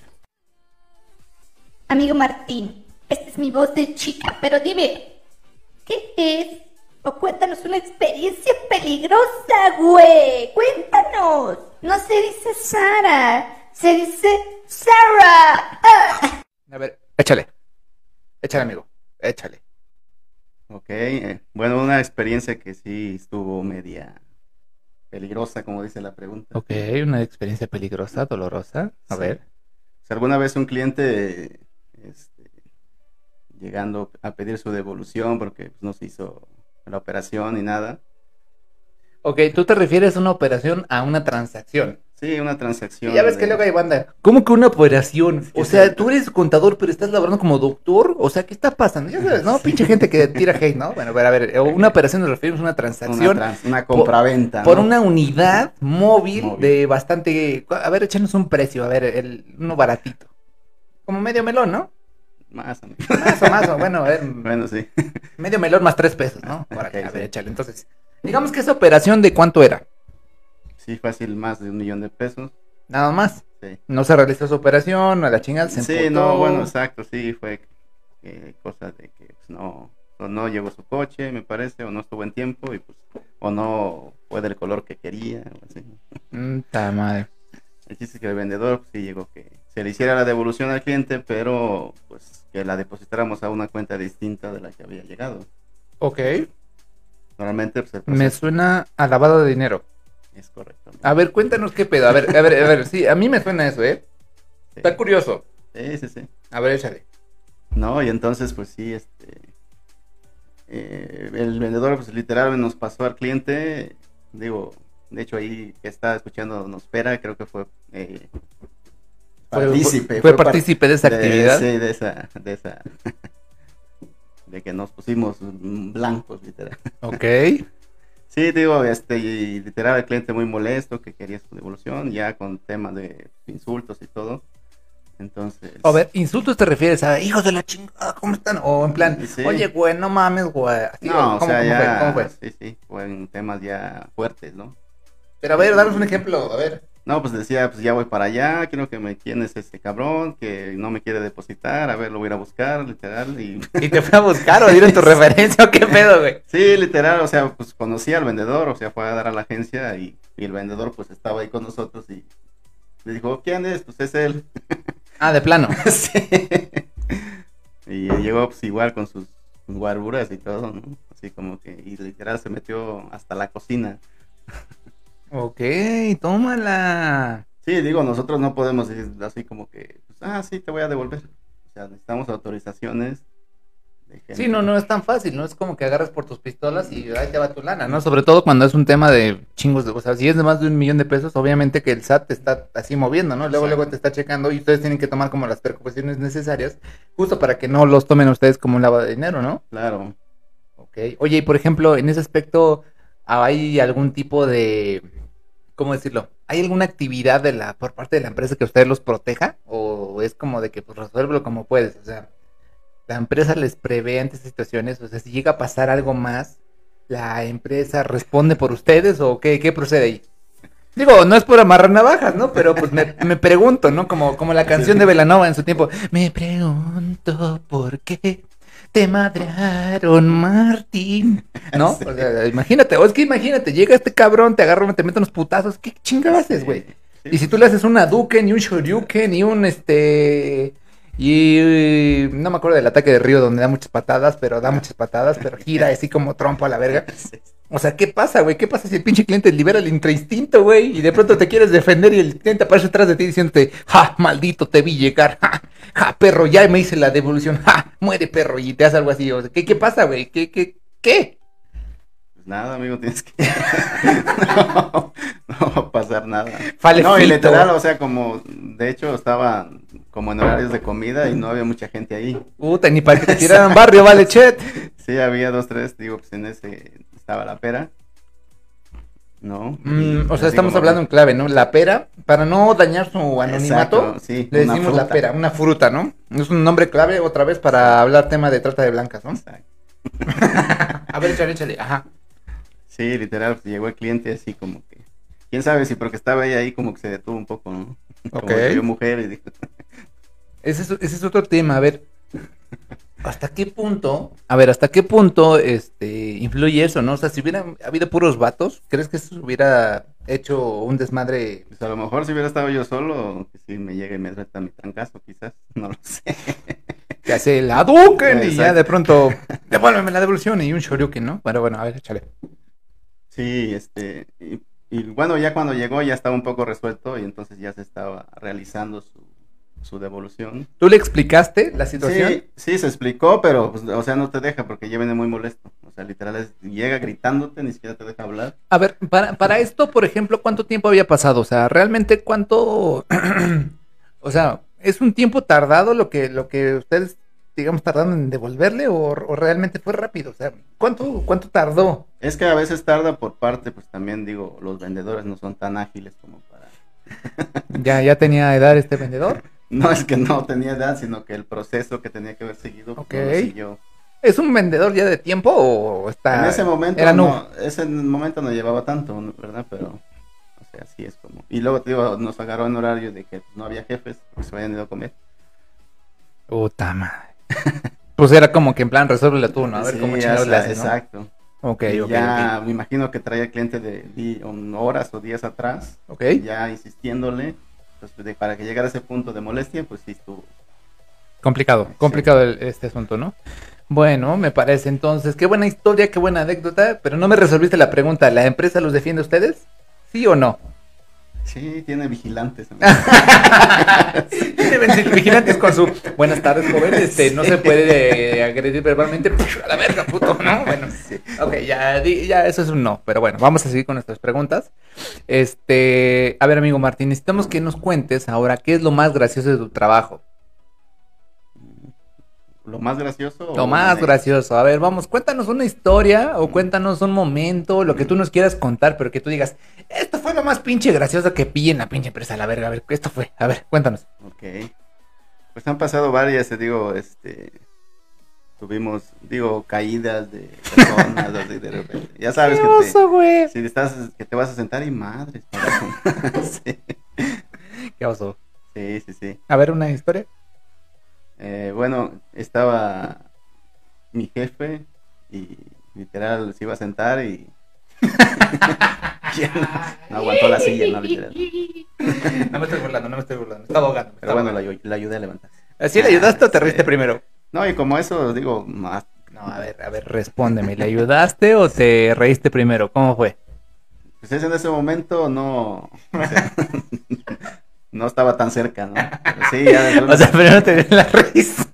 Amigo Martín, esta es mi voz de chica, pero dime, ¿qué es O cuéntanos una experiencia peligrosa, güey. Cuéntanos. No se dice Sara, se dice Sara. Ah. A ver, échale. Échale, amigo. Échale. Ok, eh, bueno, una experiencia que sí estuvo media peligrosa, como dice la pregunta. Ok, una experiencia peligrosa, dolorosa. A Sí. ver. Si alguna vez un cliente este, llegando a pedir su devolución porque pues, no se hizo la operación ni nada. Ok, tú te refieres a una operación a una transacción. Sí, una transacción. Y ya ves de- que luego hay banda. ¿Cómo que una operación? Sí, O sea, sí. tú eres contador, pero estás laborando como doctor. O sea, ¿qué está pasando? Ya sabes, ¿no? Pinche gente que tira hate, ¿no? Bueno, a ver, a ver. Una operación nos referimos a una una, transacción trans- una compraventa. por ¿no? una unidad móvil, Móvil. de bastante. A ver, échanos un precio, a ver, el, uno baratito. Como medio melón, ¿no? Más, amigo. Más o más, o bueno, a ver, Bueno, sí. medio melón más tres pesos, ¿no? A ver, sí. échale. Entonces, digamos que esa operación de cuánto era. Sí, fácil, más de un millón de pesos. Nada más. Sí. No se realizó esa operación, a la chingada se Sí, emputó. no, bueno, exacto, sí, fue eh, cosa de que pues, no, o no llegó su coche, me parece, o no estuvo en tiempo, y pues, o no fue del color que quería, o así. Mm, ta madre. El chiste es que el vendedor pues, sí llegó que se le hiciera la devolución al cliente, pero pues que la depositáramos a una cuenta distinta de la que había llegado. Ok. Normalmente pues el Me suena a lavado de dinero. es correcto. A ver, cuéntanos qué pedo. A ver, a ver, a ver. Sí, a mí me suena eso, ¿eh? Sí. Está curioso. Sí, sí, sí. A ver, échale. No, y entonces, pues sí, este. eh, el vendedor, pues literal, nos pasó al cliente. Digo, de hecho, ahí que está escuchando nos espera, creo que fue. eh, Fue- partícipe. Fue, par- partícipe de esa actividad. Sí, de esa. De, esa de que nos pusimos blancos, literal. Ok. Sí, digo, este, y literal, el cliente muy molesto que quería su devolución, ya con temas de insultos y todo. Entonces. A ver, insultos te refieres a hijos de la chingada, ¿cómo están? O en plan, Sí. oye, güey, no mames, güey. Así, No, o ¿cómo- sea, cómo ya. fue? ¿Cómo fue? Sí, sí, fueron temas ya fuertes, ¿no? Pero a ver, danos un ejemplo, a ver. No, pues decía, pues ya voy para allá, quiero que me tienes este cabrón, que no me quiere depositar, a ver, lo voy a ir a buscar, literal, y... ¿Y te fue a buscar o dieron tu referencia o qué pedo, güey? Sí, literal, o sea, pues conocí al vendedor, o sea, fue a dar a la agencia y, y el vendedor pues estaba ahí con nosotros y le dijo, ¿quién es? Pues es él. Ah, de plano. Sí. Y llegó pues igual con sus guarburas y todo, ¿no? Así como que, y literal se metió hasta la cocina. Ok, tómala. Sí, digo, nosotros no podemos decir así como que, pues, ah, sí, te voy a devolver. O sea, necesitamos autorizaciones. de gente. Sí, no, no es tan fácil, no es como que agarras por tus pistolas y ahí te va tu lana, ¿no? Sobre todo cuando es un tema de chingos de, o sea, si es de más de un millón de pesos, obviamente que el SAT te está así moviendo, ¿no? Luego, Exacto. luego te está checando y ustedes tienen que tomar como las precauciones necesarias, justo para que no los tomen ustedes como un lavado de dinero, ¿no? Claro. Ok. Oye, y por ejemplo, en ese aspecto, ¿hay algún tipo de, ¿cómo decirlo? ¿Hay alguna actividad de la, por parte de la empresa que usted los proteja? ¿O es como de que, pues, resuélvelo como puedes? O sea, la empresa les prevé ante estas situaciones, o sea, si llega a pasar algo más, ¿la empresa responde por ustedes o qué, qué procede ahí? Digo, no es por amarrar navajas, ¿no? Pero pues me, me pregunto, ¿no? Como, como la canción de Velanova en su tiempo. Me pregunto por qué te madrearon, Martín. ¿No? Sí. O sea, imagínate, o es que imagínate, llega este cabrón, te agarra, te mete unos putazos, ¿qué chingados haces, güey? Sí, Y si tú le haces una Duken y un Shoryuken y un este. Y no me acuerdo del ataque de Río donde da muchas patadas, pero da muchas patadas, pero gira así como trompo a la verga. O sea, ¿qué pasa, güey? ¿Qué pasa si el pinche cliente libera el intrainstinto, güey? Y de pronto te quieres defender y el cliente aparece atrás de ti diciéndote, ja, maldito, te vi llegar, ja, ja, perro, ya me hice la devolución, ja, muere perro, y te hace algo así. O sea, ¿qué, qué pasa, güey? ¿Qué, qué, qué? Pues nada, amigo, tienes que. no, no va a pasar nada. No, y literal, o sea, como. De hecho, estaba como en horarios de comida y no había mucha gente ahí. Puta, ni para que te tiraran barrio, vale, chet. Sí, había dos, tres, digo, pues en ese estaba la pera. ¿No? Mm, o sea, estamos como hablando en clave, ¿no? La pera, para no dañar su anonimato, Exacto, sí, le decimos la pera, una fruta, ¿no? Es un nombre clave otra vez para hablar tema de trata de blancas, ¿no? Exacto. A ver, échale, échale, ajá. Sí, literal, pues, llegó el cliente así como que. Quién sabe si porque estaba ella ahí como que se detuvo un poco, ¿no? Como Ok. que vio mujer y dijo. Ese es, ese es otro tema, a ver. ¿Hasta qué punto? A ver, ¿hasta qué punto este influye eso, no? O sea, si hubiera habido puros vatos, ¿crees que eso hubiera hecho un desmadre? Pues a lo mejor si hubiera estado yo solo, que si me llega y me trata mi trancazo, quizás, no lo sé. Que hace la Duken y ya de pronto, devuélveme la devolución y un shoryuken, ¿no? Bueno, bueno, a ver, échale. Sí, este, y, y bueno, ya cuando llegó ya estaba un poco resuelto y entonces ya se estaba realizando su, su devolución. ¿Tú le explicaste la situación? Sí, sí, se explicó, pero, pues, o sea, no te deja porque ya viene muy molesto. O sea, literal, es- llega gritándote, ni siquiera te deja hablar. A ver, para, para esto, por ejemplo, ¿cuánto tiempo había pasado? O sea, realmente cuánto, o sea, ¿es un tiempo tardado lo que, lo que ustedes, digamos, tardaron en devolverle o, o realmente fue rápido? O sea, ¿cuánto, cuánto tardó? Es que a veces tarda por parte, pues también digo, los vendedores no son tan ágiles como para... ¿Ya, ya tenía edad este vendedor? No es que no tenía edad, sino que el proceso que tenía que haber seguido, pues, no Ok. siguió. ¿Es un vendedor ya de tiempo o está...? en ese momento era no, ese momento no llevaba tanto. ¿verdad? Pero, o sea, así es como. Y luego, te digo, nos agarró en horario de que no había jefes, porque se habían ido a comer. Puta madre. Pues era como que en plan, resuélvelo tú, ¿no? A ver Sí, cómo chingados le haces, ¿no? Exacto. Ok, Y ok, ya me imagino que traía cliente de un- horas o días atrás, ok. ya insistiéndole, pues, de- para que llegara a ese punto de molestia, pues sí estuvo. Complicado, complicado el- este asunto, ¿no? Bueno, me parece entonces, qué buena historia, qué buena anécdota, pero no me resolviste la pregunta, ¿la empresa los defiende a ustedes? ¿Sí o no? Sí, tiene vigilantes. Deben ser vigilantes con su buenas tardes, joven, este, no se puede eh, agredir verbalmente, a la verga, puto, ¿no? Bueno, Sí. ok, ya, ya eso es un no, pero bueno, vamos a seguir con nuestras preguntas. Este, a ver, amigo Martín, necesitamos que nos cuentes ahora qué es lo más gracioso de tu trabajo. Lo más gracioso. Lo más gracioso. A ver, vamos, cuéntanos una historia o cuéntanos un momento, lo que tú nos quieras contar, pero que tú digas, esto fue lo más pinche gracioso que pillé en la pinche empresa, a la verga. A ver, esto fue. A ver, cuéntanos. Ok. Pues han pasado varias, te digo, este. Tuvimos, digo, caídas de personas, así de repente. Ya sabes que te, güey. si estás, que te vas a sentar y madres. sí, ¿Qué oso? sí, sí, sí. A ver, una historia. Eh, bueno, estaba mi jefe y literal se iba a sentar y no aguantó la silla, no literal. No me estoy burlando, no me estoy burlando. Estaba ahogando. Pero bueno, la, la ayudé a levantar. ¿Así le ayudaste o te Sí. reíste primero? No, y como eso, digo, más, No, a ver, a ver, respóndeme. ¿Le ayudaste o te reíste primero? ¿Cómo fue? pues ese en ese momento no, o sea, no estaba tan cerca, ¿no? Pero sí, ya de O sea, primero te dio la risa.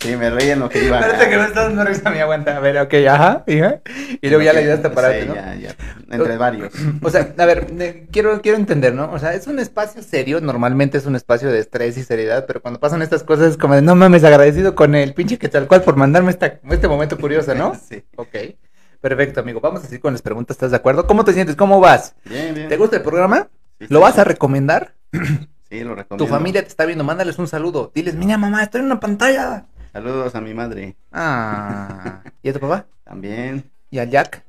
sí, me reí en lo que iba. Espérate que me estás dando risa, mi aguanta. A ver, ok, ajá, hija. Y luego ya le ayudaste a pararte, Sí, ¿no? ya, ya, entre varios. O sea, a ver, eh, quiero, quiero entender, ¿no? O sea, es un espacio serio, normalmente es un espacio de estrés y seriedad, pero cuando pasan estas cosas es como de, no mames, agradecido con el pinche que tal cual por mandarme esta, este momento curioso, ¿no? Sí. Ok, perfecto, amigo. Vamos a seguir con las preguntas, ¿estás de acuerdo? ¿Cómo te sientes? ¿Cómo vas? Bien, bien. ¿Te gusta el programa? Sí, ¿Lo sí, vas sí. a recomendar? Sí, lo recomiendo. Tu familia te está viendo, mándales un saludo. Diles, mira mamá, estoy en una pantalla. Saludos a mi madre Ah, ¿y a tu papá? también, ¿Y a Jack?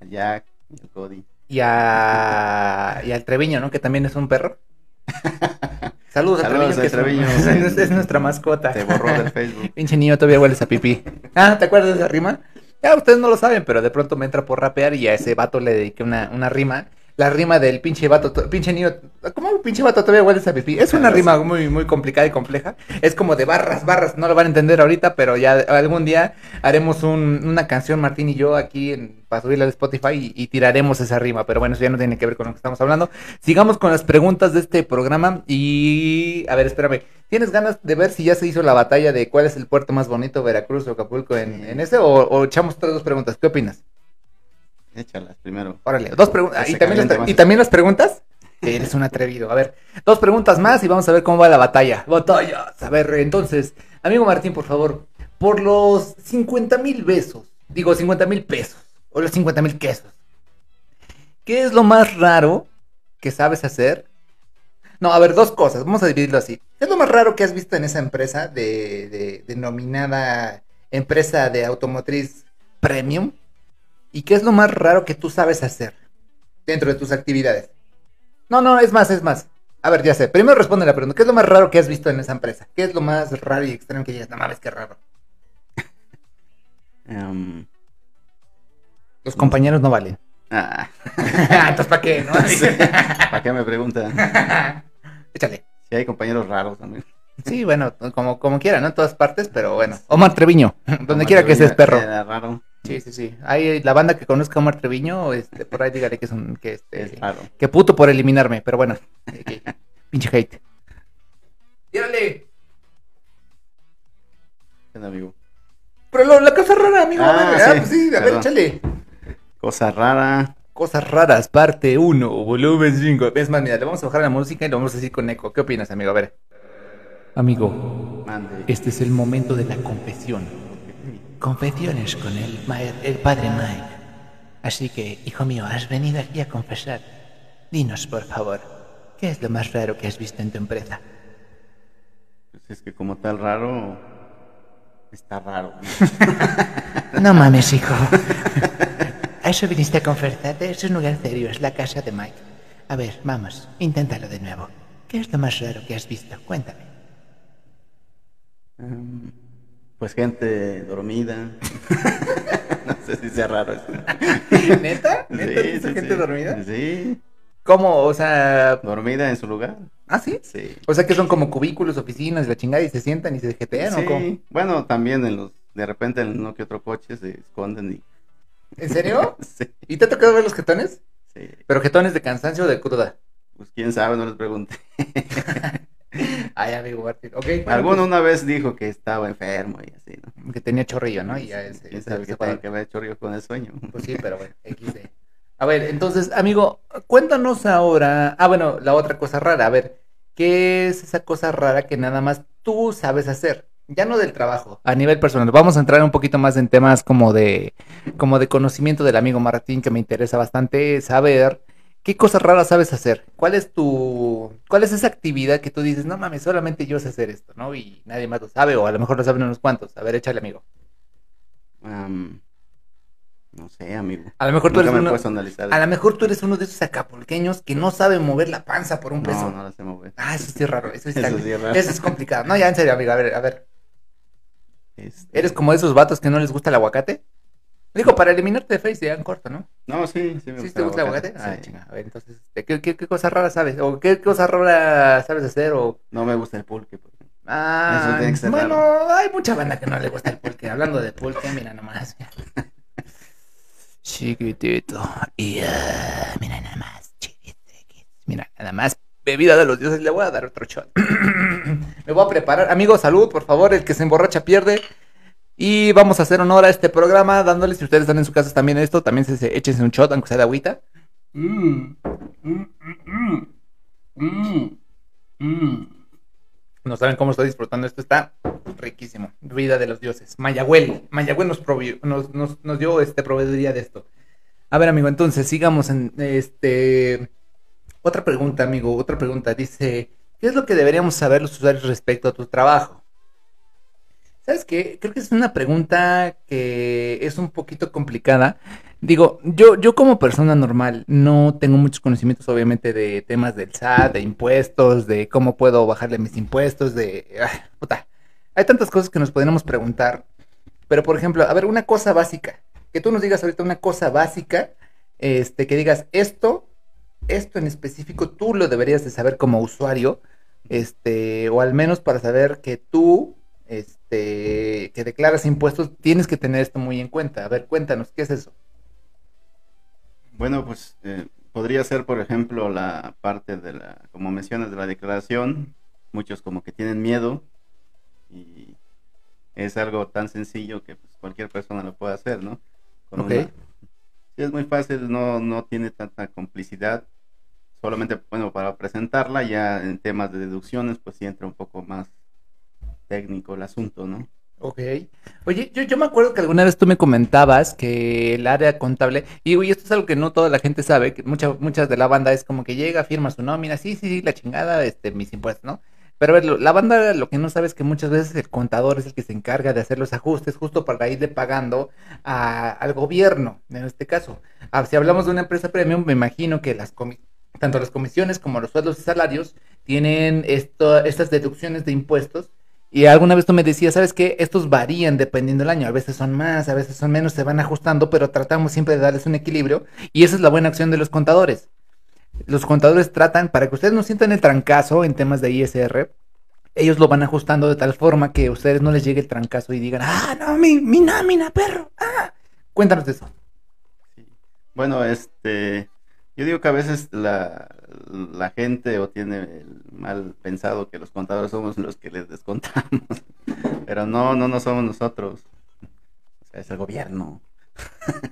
a Jack y al Cody. Y a... y al Treviño, ¿no? Que también es un perro. Saludos, a Saludos Treviño, a que Treviño, es nuestra mascota. Te borró del Facebook. Pinche niño, todavía hueles a pipí. Ah, ¿te acuerdas de esa rima? Ya ustedes no lo saben, pero de pronto me entra por rapear y a ese vato le dediqué una, una rima. La rima del pinche vato, to- pinche niño, ¿cómo pinche vato todavía hueles a pipí? Es una rima muy, muy complicada y compleja. Es como de barras, barras, no lo van a entender ahorita, pero ya algún día haremos un- una canción, Martín y yo, aquí en, para subirla al Spotify y, y tiraremos esa rima. Pero bueno, eso ya no tiene que ver con lo que estamos hablando. Sigamos con las preguntas de este programa y... A ver, espérame. ¿Tienes ganas de ver si ya se hizo la batalla de cuál es el puerto más bonito, Veracruz o Acapulco en, en ese? O, o echamos otras dos preguntas? ¿Qué opinas? Échalas primero. Órale, dos preguntas. ¿Y también, las. ¿Y también las preguntas? Eres un atrevido. A ver, dos preguntas más y vamos a ver cómo va la batalla. Batallas. A ver, entonces, amigo Martín, por favor, por los 50 mil besos, digo 50 mil pesos, o los 50 mil quesos, ¿qué es lo más raro que sabes hacer? No, a ver, dos cosas, vamos a dividirlo así. ¿Qué es lo más raro que has visto en esa empresa de, de- denominada empresa de automotriz premium? ¿Y qué es lo más raro que tú sabes hacer dentro de tus actividades? No, no, es más, es más. A ver, ya sé. Primero responde la pregunta. ¿Qué es lo más raro que has visto en esa empresa? ¿Qué es lo más raro y extraño que digas? No mames, qué raro. Em, Los compañeros no valen. ah, Entonces, ¿para qué? No? ¿Para qué me preguntan? Échale. Si hay compañeros raros también. Sí, bueno, como, como quiera, ¿no? En todas partes, pero bueno. Omar Treviño, donde quiera que seas perro. Era raro. Sí, sí, sí. Hay la banda que conozca a Omar Treviño, este, por ahí dígale que es un, que este, Es raro. que puto por eliminarme, pero bueno. eh, pinche hate. Tírale. Bien, amigo. Pero lo- la cosa rara, amigo. Ah, a ver, ah, sí, pues sí, a ver, échale. Cosa rara. Cosas raras, parte 1, volumen 5. Es más, mira, le vamos a bajar la música y lo vamos a decir con eco. ¿Qué opinas, amigo? A ver. Amigo, Mande. este es el momento de la confesión. Confesiones con el, el padre Mike. Así que, hijo mío, has venido aquí a confesar. Dinos, por favor, ¿qué es lo más raro que has visto en tu empresa? Pues es que como tal raro. Está raro. No mames, hijo. ¿A eso viniste a confesarte? Es un lugar serio, es la casa de Mike. A ver, vamos, inténtalo de nuevo. ¿Qué es lo más raro que has visto? Cuéntame. Em, Pues gente dormida. no sé si sea raro eso. ¿Neta? ¿Neta Sí, sí, gente sí. dormida? Sí. ¿Cómo? O sea... Dormida en su lugar. ¿Ah, sí? Sí. O sea que son como cubículos, oficinas, la chingada y se sientan y se jetean, ¿o cómo? Sí. Bueno, también en los. De repente en uno que otro coche se esconden y. ¿En serio? Sí. ¿Y te ha tocado ver los jetones? Sí. ¿Pero jetones de cansancio o de cruda? Pues quién sabe, no les pregunté. Ay, amigo Martín. Ok, bueno, Alguno una vez dijo que estaba enfermo y así, ¿no? pues, que tenía chorrillo, ¿no? Y ya sabe ese qué para- tiene que ver chorrillo con el sueño. Pues sí, pero bueno, XD. A ver, entonces, amigo, cuéntanos ahora. Ah, bueno, la otra cosa rara. A ver, ¿qué es esa cosa rara que nada más tú sabes hacer? Ya no del trabajo, a nivel personal. Vamos a entrar un poquito más en temas como de, como de conocimiento del amigo Martín, que me interesa bastante saber qué cosas raras sabes hacer. ¿Cuál es tu, cuál es esa actividad que tú dices, no mames, solamente yo sé hacer esto, ¿no? Y nadie más lo sabe, o a lo mejor lo saben unos cuantos. A ver, échale, amigo. Am, no sé, amigo. A lo mejor tú eres me uno, a analizar. A lo mejor tú eres uno de esos acapulqueños que no sabe mover la panza por un peso. No, no la sé mover. Ah, eso sí es raro. Eso, sí Eso sí es raro. eso es complicado. No, ya en serio, amigo. A ver, a ver. Este, ¿Eres como esos vatos que no les gusta el aguacate? Digo, para eliminarte de Face ya en corto, ¿no? No, sí, sí me ¿Sí gusta te gusta el aguacate? Sí. Ah, chinga. A ver, entonces, este, ¿qué, qué, qué cosa rara sabes? ¿O qué cosa rara sabes hacer? O... No me gusta el pulque. porque- Ah, bueno, hay mucha banda que no le gusta el pulque. Hablando de pulque, mira nomás. Chiquitito. Y ah, mira nada más. Chiquitito. Mira, nada más. Bebida de los dioses. Le voy a dar otro shot. Me voy a preparar. Amigo, salud, por favor. El que se emborracha pierde. Y vamos a hacer honor a este programa, dándoles, si ustedes están en su casa también esto, también se, se- échense un shot, aunque sea de agüita. No saben cómo estoy disfrutando esto, está riquísimo. Vida de los dioses. Mayagüel. Mayagüel nos, provi- nos, nos, nos dio este proveeduría de esto. A ver, amigo, entonces sigamos en este. Otra pregunta, amigo, otra pregunta. Dice: ¿Qué es lo que deberíamos saber los usuarios respecto a tu trabajo? ¿Sabes qué? Creo que es una pregunta que es un poquito complicada. Digo, yo, yo como persona normal no tengo muchos conocimientos, obviamente, de temas del SAT, de impuestos, de cómo puedo bajarle mis impuestos, de... ah. Hay tantas cosas que nos podríamos preguntar. Pero, por ejemplo, a ver, una cosa básica. Que tú nos digas ahorita una cosa básica, este, que digas esto, esto en específico, tú lo deberías de saber como usuario, este, o al menos para saber que tú, este, que declaras impuestos, tienes que tener esto muy en cuenta. A ver, cuéntanos, ¿qué es eso? Bueno, pues eh, podría ser, por ejemplo, la parte de la, como mencionas, de la declaración. Muchos como que tienen miedo y es algo tan sencillo que pues, cualquier persona lo puede hacer, ¿no? Con Ok. una- es muy fácil, no, no tiene tanta complicidad. Solamente, bueno, para presentarla ya en temas de deducciones, pues sí entra un poco más técnico el asunto, ¿no? Ok. Oye, yo, yo me acuerdo que alguna vez tú me comentabas que el área contable, y güey, esto es algo que no toda la gente sabe, que mucha, muchas de la banda es como que llega, firma su nómina, sí, sí, sí, la chingada, este, mis impuestos, ¿no? Pero a ver, la banda lo que no sabe es que muchas veces el contador es el que se encarga de hacer los ajustes justo para irle pagando a- al gobierno, en este caso. Ah, si hablamos de una empresa premium, me imagino que las tanto las comisiones como los sueldos y salarios tienen esto, estas deducciones de impuestos Y alguna vez tú me decías, ¿sabes qué? Estos varían dependiendo del año. A veces son más, a veces son menos, se van ajustando, pero tratamos siempre de darles un equilibrio. Y esa es la buena acción de los contadores. Los contadores tratan, para que ustedes no sientan el trancazo en temas de ISR, ellos lo van ajustando de tal forma que a ustedes no les llegue el trancazo y digan, ah, no, mi, mi nómina, perro. Ah. Cuéntanos de eso. Bueno, este, yo digo que a veces la, la gente o tiene el mal pensado que los contadores somos los que les descontamos, pero no, no, no somos nosotros, o sea, es el gobierno.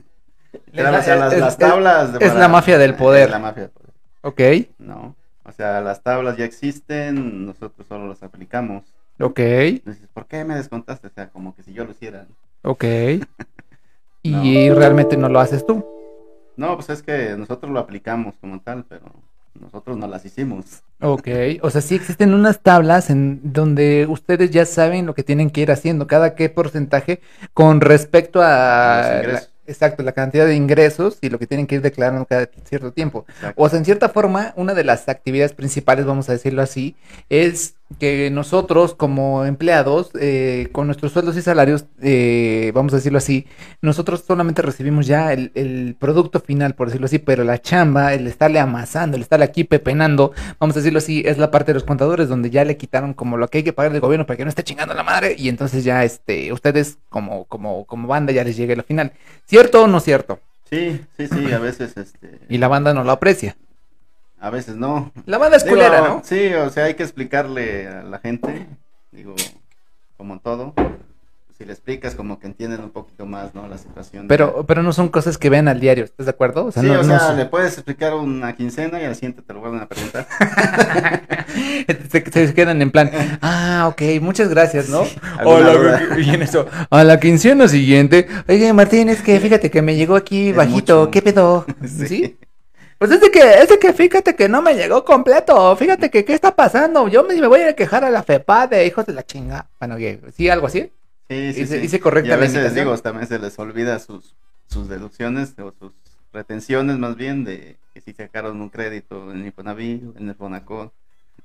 Literal, o sea, las, Es- las es- tablas de es la mafia del poder. Es la mafia del poder, Ok, no. O sea, las tablas ya existen, nosotros solo las aplicamos. ok, Dices, ¿por qué me descontaste? O sea, como que si yo lo hiciera. ok. Y realmente no lo haces tú. No, pues es que nosotros lo aplicamos como tal, pero nosotros no las hicimos. Ok, o sea, sí existen unas tablas en donde ustedes ya saben lo que tienen que ir haciendo, cada qué porcentaje con respecto a la- exacto, la cantidad de ingresos y lo que tienen que ir declarando cada cierto tiempo. Exacto. O sea, en cierta forma, una de las actividades principales, vamos a decirlo así, es que nosotros como empleados, eh, con nuestros sueldos y salarios, eh, vamos a decirlo así, nosotros solamente recibimos ya el, el producto final, por decirlo así, pero la chamba, el estarle amasando, el estarle aquí pepenando, vamos a decirlo así, es la parte de los contadores donde ya le quitaron como lo que hay que pagar del gobierno para que no esté chingando la madre y entonces ya este, ustedes como, como, como banda ya les llegue lo final. ¿Cierto o no cierto? Sí, sí, sí, a veces, este, Y la banda no lo aprecia. A veces no. La banda es Digo, culera, ¿no? Sí, o sea, hay que explicarle a la gente, digo, como todo. Si le explicas, como que entienden un poquito más, ¿no? La situación. Pero, pero no son cosas que vean al diario, ¿estás de acuerdo? O sea, sí, no, o no sea, son- le puedes explicar una quincena y al siguiente te lo vuelven a preguntar. se, se quedan en plan, ah, ok, muchas gracias, ¿no? ¿Alguna Hola, y en eso, a la quincena siguiente, oye, Martín, es que fíjate que me llegó aquí Es bajito, mucho. ¿qué pedo? Sí. ¿Sí? Pues es de que, es de que fíjate que no me llegó completo, fíjate que, ¿qué está pasando? Yo me, me voy a ir a quejar a la FEPA de hijos de la chinga. Bueno. ¿sí, algo así? Sí, sí, Hice- sí. hice correcta Y a veces, digo, también se les olvida sus, sus deducciones o sus retenciones más bien de que si sacaron un crédito en Infonavit, en el Fonacot.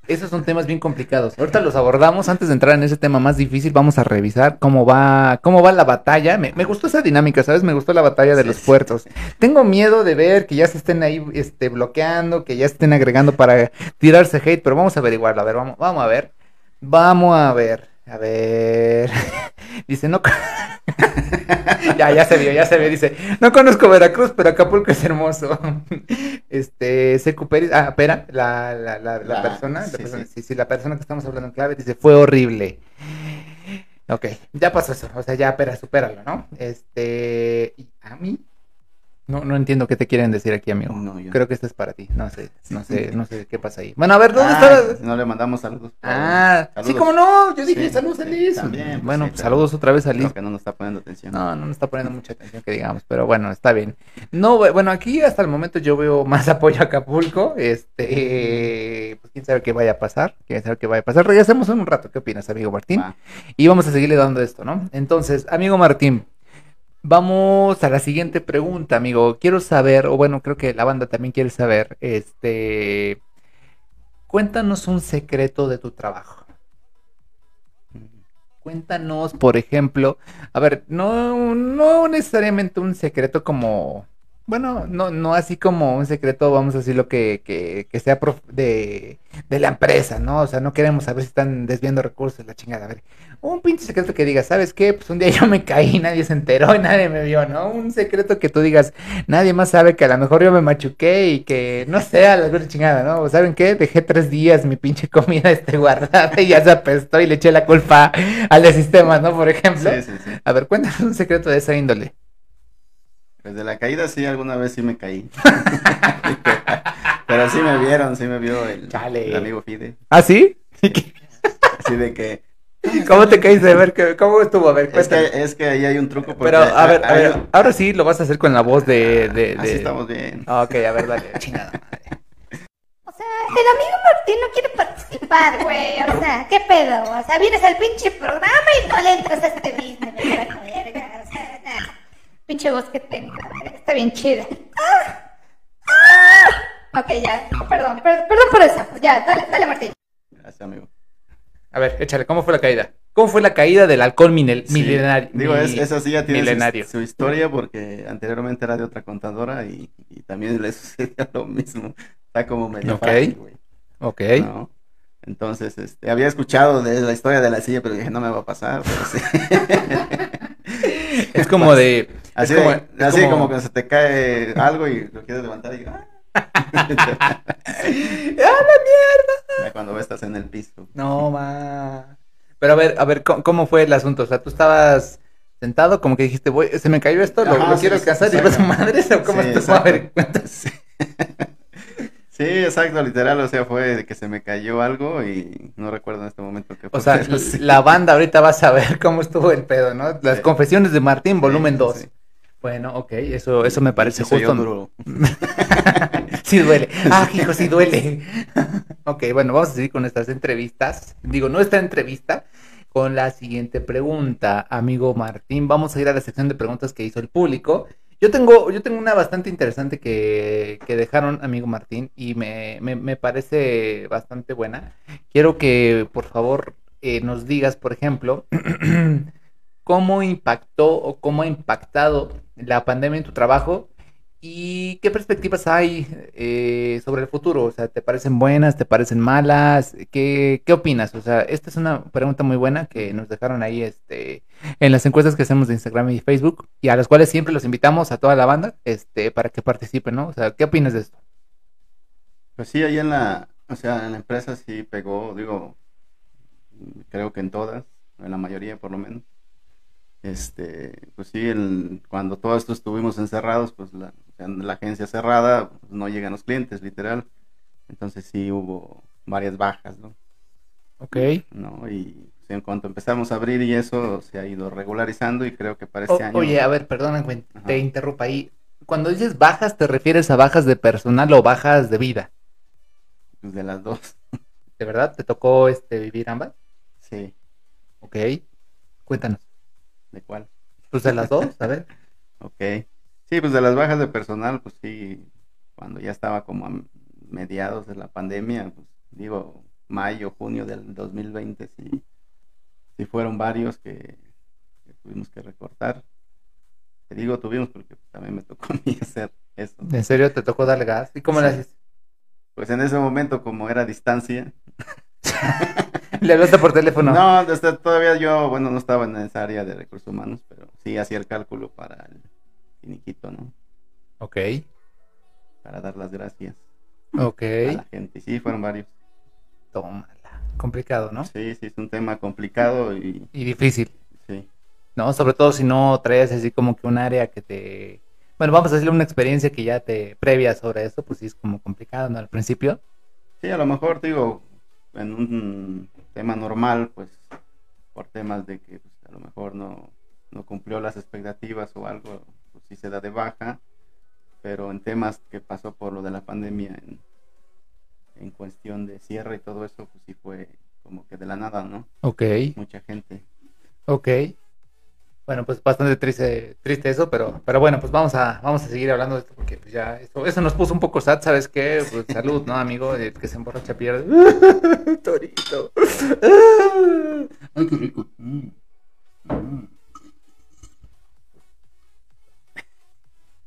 Esos son temas bien complicados. Ahorita los abordamos. Antes de entrar en ese tema más difícil, vamos a revisar cómo va, cómo va la batalla. Me, me gustó esa dinámica, ¿sabes? Me gustó la batalla de Sí, los sí. puertos. Tengo miedo de ver que ya se estén ahí este, bloqueando, que ya se estén agregando para tirarse hate, pero vamos a averiguarlo. A ver, vamos, vamos a ver. Vamos a ver. A ver. Dice, no. ya, ya se vio, ya se vio. Dice, no conozco Veracruz, pero Acapulco es hermoso. este, Secu Pérez, ah, Pera, la, la, la, la La- persona, la sí, persona- sí. sí, sí, la persona que estamos hablando en clave dice, fue horrible. Ok, ya pasó eso, o sea, ya, Pera, supéralo, ¿no? Este, ¿y a mí? No, no entiendo qué te quieren decir aquí, amigo. No, yo- Creo que esto es para ti, no sé, no sé, no sé qué pasa ahí. Bueno, a ver, ¿dónde Ah, está? No le mandamos saludos. Ah, sí, como no, yo dije Sí, saludos a sí, Liz. también, pues bueno, pues saludos otra vez a Liz. Creo que no nos está poniendo atención. No, no me está poniendo mucha atención que digamos, pero bueno, está bien. No, bu- bueno, aquí hasta el momento yo veo más apoyo a Acapulco. Este, pues quién sabe qué vaya a pasar, quién sabe qué vaya a pasar. Regresemos en un rato, ¿qué opinas, amigo Martín? Y vamos a seguirle dando esto, ¿no? Entonces, amigo Martín, vamos a la siguiente pregunta, amigo. Quiero saber, o bueno, creo que la banda también quiere saber, este, cuéntanos un secreto de tu trabajo. Cuéntanos, por ejemplo, a ver, no, no necesariamente un secreto como, bueno, no, no así como un secreto, vamos a decirlo, que, que, que sea prof- de, de la empresa, ¿no? O sea, no queremos saber si están desviando recursos, la chingada. A ver, un pinche secreto que digas, ¿sabes qué? Pues un día yo me caí, nadie se enteró y nadie me vio, ¿no? Un secreto que tú digas, nadie más sabe que a lo mejor yo me machuqué y que no sé, a la chingada, ¿no? ¿O ¿Saben qué? Dejé tres días mi pinche comida este guardada y ya se apestó y le eché la culpa al de sistemas, ¿no? Por ejemplo. Sí, sí, sí. A ver, cuéntanos un secreto de esa índole. Pues de la caída sí, alguna vez sí me caí. Pero sí me vieron, sí me vio el, Chale. el amigo Fide. ¿Ah, sí? Así de que. ¿Cómo te caíste? A ver, ¿qué- ¿cómo estuvo? A ver, Es cuéntame. que, es que ahí hay un truco. Pero, a ver, a ver, ahora sí lo vas a hacer con la voz de... de, Así estamos bien. Ah, Ok, a ver, dale. Chingada madre. O sea, el amigo Martín no quiere participar, güey. O sea, ¿qué pedo? O sea, vienes al pinche programa y no le entras a este business, me. O sea, nah. Pinche voz que tengo, está bien chida. ¡Ah! ¡Ah! Ok, ya, perdón, per- perdón por eso. Ya, dale, dale, Martín. Gracias, amigo. A ver, échale, ¿cómo fue la caída? ¿Cómo fue la caída del alcohol minel- Sí, milenario? Digo, es, esa sí ya tiene su- historia porque anteriormente era de otra contadora y, y también le sucedía lo mismo. Está como medio Ok. güey, Ok. ¿no? Entonces, este, había escuchado de la historia de la silla, pero dije, no me va a pasar. pero sí. Es como de... Así, como, de- así como- como que se te cae algo y lo quieres levantar y ¡ah! ¡Ah, la mierda! Cuando estás en el piso. No, ma. Pero a ver, a ver, ¿cómo, cómo fue el asunto? O sea, tú estabas sentado, como que dijiste, voy, se me cayó esto, lo, Ajá, lo sí, quiero sí, alcanzar y exacto. pues madre, ¿o cómo Sí? A ver, cuéntanos. Sí. Sí, exacto, literal, o sea, fue de que se me cayó algo y no recuerdo en este momento qué fue. O sea, sí. la banda ahorita va a saber cómo estuvo el pedo, ¿no? Las Sí. confesiones de Martín, volumen Sí, 2. Bueno, ok, eso, eso me parece justo. duro. sí duele. Ah, hijo, sí duele. ok, bueno, vamos a seguir con nuestras entrevistas. Digo, no esta entrevista, con la siguiente pregunta, amigo Martín. Vamos a ir a la sección de preguntas que hizo el público. Yo tengo, yo tengo una bastante interesante que, que dejaron, amigo Martín, y me, me, me parece bastante buena. Quiero que, por favor, eh, nos digas, por ejemplo, cómo impactó o cómo ha impactado la pandemia en tu trabajo y qué perspectivas hay eh, sobre el futuro. O sea, ¿te parecen buenas, te parecen malas? ¿Qué, qué opinas? O sea, esta es una pregunta muy buena que nos dejaron ahí este, en las encuestas que hacemos de Instagram y Facebook y a las cuales siempre los invitamos a toda la banda este, para que participen, ¿no? O sea, ¿qué opinas de esto? Pues sí, ahí en la, o sea, en la empresa sí pegó, digo, creo que en todas, en la mayoría por lo menos. Este, pues sí, el- cuando todos esto estuvimos encerrados, pues la, o agencia cerrada, pues no llegan los clientes, literal. Entonces sí hubo varias bajas, ¿no? Ok. ¿no? Y pues, en cuanto empezamos a abrir y eso se ha ido regularizando y creo que para O- este año... oye, a ver, perdona, güey, Ajá. te interrumpo ahí. Cuando dices bajas, ¿te refieres a bajas de personal o bajas de vida? pues, de las dos, ¿De verdad? ¿Te tocó este, vivir ambas? sí, Ok. Cuéntanos. ¿De cuál? Pues de las dos, a ver. Ok. Sí, pues de las bajas de personal, pues sí, cuando ya estaba como a mediados de la pandemia, pues digo, mayo, junio del 2020, sí, sí fueron varios que, que tuvimos que recortar. Te digo tuvimos porque también me tocó a mí hacer eso. ¿En serio te tocó darle gas? ¿Y cómo le Sí. haces? Pues en ese momento, como era distancia, Le hablaste por teléfono. no, desde todavía yo, bueno, no estaba en esa área de recursos humanos, pero sí hacía el cálculo para el finiquito, ¿no? Ok. Para dar las gracias Ok. a la gente. Sí, fueron varios. Tómala. Complicado, ¿no? Sí, sí, es un tema complicado y Y difícil, sí, ¿no? Sobre todo si no traes así como que un área que te... Bueno, vamos a decirle una experiencia que ya te previa sobre eso, pues sí es como complicado, ¿no? Al principio. sí, a lo mejor digo, en un tema normal, pues por temas de que pues, a lo mejor no, no cumplió las expectativas o algo, pues sí se da de baja, pero en temas que pasó por lo de la pandemia, en, en cuestión de cierre y todo eso, pues sí fue como que de la nada, ¿no? Ok. Mucha gente. Ok. Bueno, pues bastante triste, triste eso, pero, pero bueno, pues vamos a, vamos a seguir hablando de esto porque pues ya eso, eso nos puso un poco sad, ¿sabes qué? Pues salud, ¿no, amigo? El que se emborracha pierde. Torito. Ay, qué rico. Mm. Mm.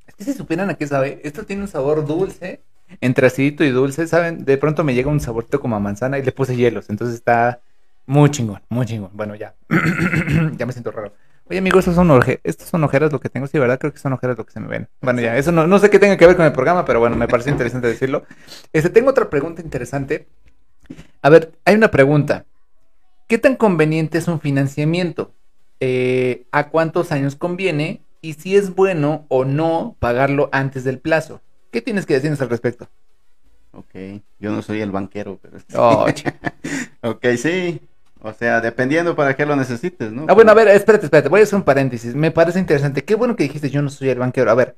Es que si supieran a qué sabe, esto tiene un sabor dulce, entre acidito y dulce, ¿saben? De pronto me llega un saborito como a manzana y le puse hielos, entonces está muy chingón, muy chingón. Bueno, ya. ya me siento raro. Oye, amigo, estos son, oje- estos son ojeras lo que tengo, sí, ¿verdad? Creo que son ojeras lo que se me ven. Bueno, ya, eso no, no sé qué tenga que ver con el programa, pero bueno, me parece interesante decirlo. Este, tengo otra pregunta interesante. A ver, hay una pregunta. ¿Qué tan conveniente es un financiamiento? Eh, ¿A cuántos años conviene? Y si es bueno o no pagarlo antes del plazo. ¿Qué tienes que decirnos al respecto? Ok, yo no soy el banquero, pero... Oh, ok, sí. O sea, dependiendo para qué lo necesites, ¿no? Ah, bueno, a ver, espérate, espérate, voy a hacer un paréntesis. Me parece interesante. Qué bueno que dijiste yo no soy el banquero. A ver,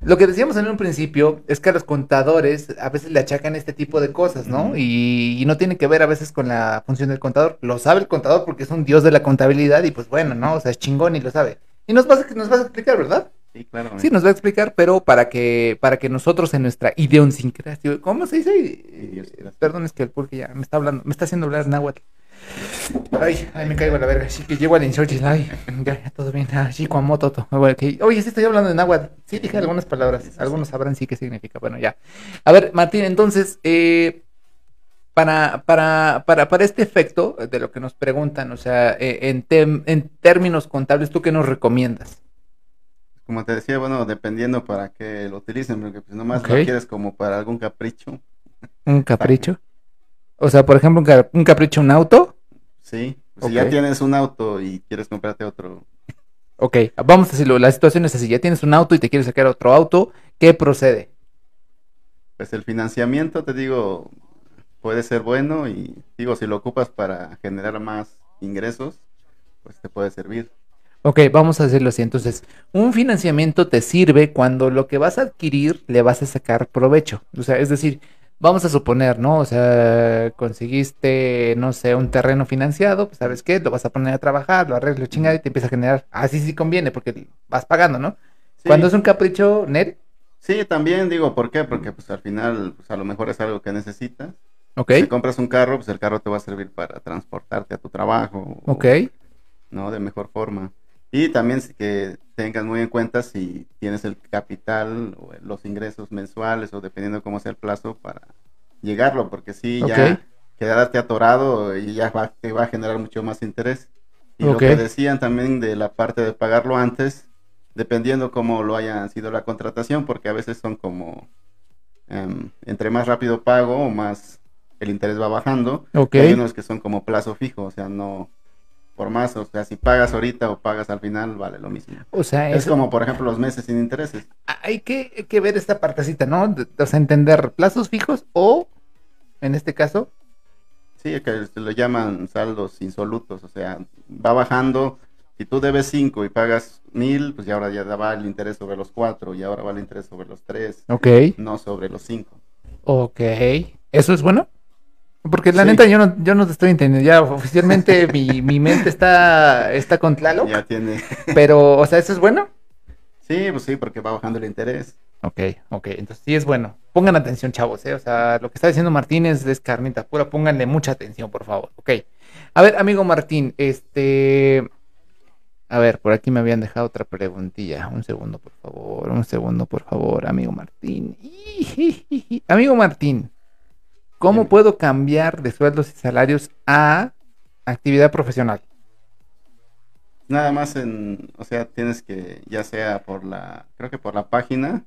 lo que decíamos en un principio es que a los contadores a veces le achacan este tipo de cosas, ¿no? Y, y no tiene que ver a veces con la función del contador. Lo sabe el contador porque es un dios de la contabilidad y pues bueno, ¿no? O sea, es chingón y lo sabe. Y nos vas a, nos vas a explicar, ¿verdad? Sí, claro. Sí, nos va a explicar, pero para que, para que nosotros en nuestra idiosincrasia, ¿cómo se dice? Perdón, es que el pulque ya me está hablando, me está haciendo hablar náhuatl. Ay, ay, me caigo a la verga. Así que llego al Insurgent. Ay, ya, ya, todo bien. Así con moto. todo. Bueno, ok. Oye, sí estoy hablando en náhuatl. Sí, dije algunas palabras. Algunos sabrán sí qué significa. Bueno, ya. A ver, Martín, entonces, eh, para, para, para, para este efecto de lo que nos preguntan, o sea, eh, en, tem- en términos contables, ¿tú qué nos recomiendas? Como te decía, bueno, dependiendo para qué lo utilicen, porque pues nomás lo quieres como para algún capricho, ¿Un capricho? O sea, por ejemplo, un, ca- un capricho, un auto. sí. Si Ok. ya tienes un auto y quieres comprarte otro, Ok, vamos a decirlo. La situación es así. Ya tienes un auto y te quieres sacar otro auto. ¿Qué procede? pues el financiamiento, te digo, puede ser bueno y digo, si lo ocupas para generar más ingresos, pues te puede servir. Ok, vamos a hacerlo así. Entonces, un financiamiento te sirve cuando lo que vas a adquirir le vas a sacar provecho. O sea, es decir, vamos a suponer, ¿no? O sea, conseguiste, no sé, un terreno financiado, pues sabes qué, lo vas a poner a trabajar, lo arreglas, chingada y te empieza a generar. Así sí conviene porque vas pagando, ¿no? Sí. Cuando es un capricho, net, Sí, también digo, ¿por qué? Porque pues al final, pues a lo mejor es algo que necesitas. ok, Si compras un carro, pues el carro te va a servir para transportarte a tu trabajo. o- ok, ¿no? De mejor forma. Y también que tengas muy en cuenta si tienes el capital o los ingresos mensuales o dependiendo cómo sea el plazo para llegarlo, porque si Ok. ya quedarte atorado y ya va- te va a generar mucho más interés. Y Ok. lo que decían también de la parte de pagarlo antes, dependiendo cómo lo haya sido la contratación, porque a veces son como em, entre más rápido pago o más el interés va bajando. ok. Hay unos que son como plazo fijo, o sea, no por más, o sea, si pagas ahorita o pagas al final, vale lo mismo. O sea, Es eso- como, por ejemplo, los meses sin intereses. hay que, hay que ver esta partecita, ¿no? O sea, entender plazos fijos o, en este caso, Sí, que se lo llaman saldos insolutos, o sea, va bajando. Si tú debes 5 y pagas mil, pues ya ahora ya va el interés sobre los 4 y ahora va el interés sobre los 3, ok, no sobre los 5. ok. ¿Eso es bueno? Porque la Sí. neta yo no, yo no te estoy entendiendo. Ya oficialmente mi, mi mente está, está con Tlaloc, Ya tiene. pero, o sea, ¿eso es bueno? Sí, pues sí, porque va bajando el interés. Ok, ok, entonces sí es bueno. Pongan atención, chavos, ¿eh? O sea, lo que está diciendo Martín es, es carnita pura, pónganle mucha atención, por favor, ok. A ver, amigo Martín, este... A ver, por aquí me habían dejado otra preguntilla. Un segundo, por favor, un segundo, por favor, amigo Martín. Amigo Martín, ¿cómo puedo cambiar de sueldos y salarios a actividad profesional? Nada más en, o sea, tienes que, ya sea por la, creo que por la página,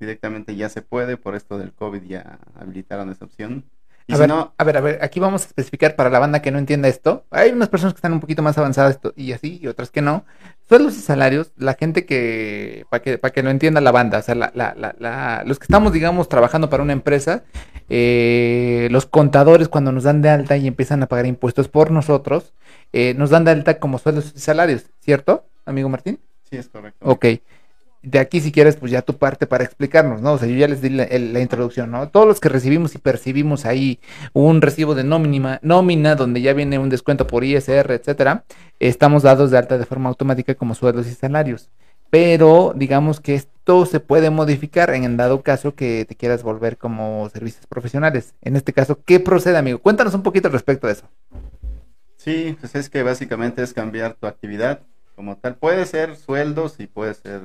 directamente ya se puede, por esto del COVID ya habilitaron esa opción. Y A si ver, no, a ver, a ver, aquí vamos a especificar para la banda que no entienda esto. Hay unas personas que están un poquito más avanzadas esto- y así, y otras que no. Sueldos y salarios, la gente que, para que, para que lo entienda la banda, o sea, la, la, la, la- los que estamos, digamos, trabajando para una empresa, eh, los contadores cuando nos dan de alta y empiezan a pagar impuestos por nosotros, eh, nos dan de alta como sueldos y salarios, ¿cierto, amigo Martín? sí es correcto. Ok. De aquí, si quieres, pues ya tu parte para explicarnos, ¿no? O sea, yo ya les di la, introducción, ¿no? Todos los que recibimos y percibimos ahí un recibo de nómina, nómina donde ya viene un descuento por ISR, etcétera, estamos dados de alta de forma automática como sueldos y salarios. Pero digamos que esto se puede modificar en el dado caso que te quieras volver como servicios profesionales. En este caso, ¿qué procede, amigo? Cuéntanos un poquito respecto de eso. Sí, pues es que básicamente es cambiar tu actividad como tal. Puede ser sueldos y puede ser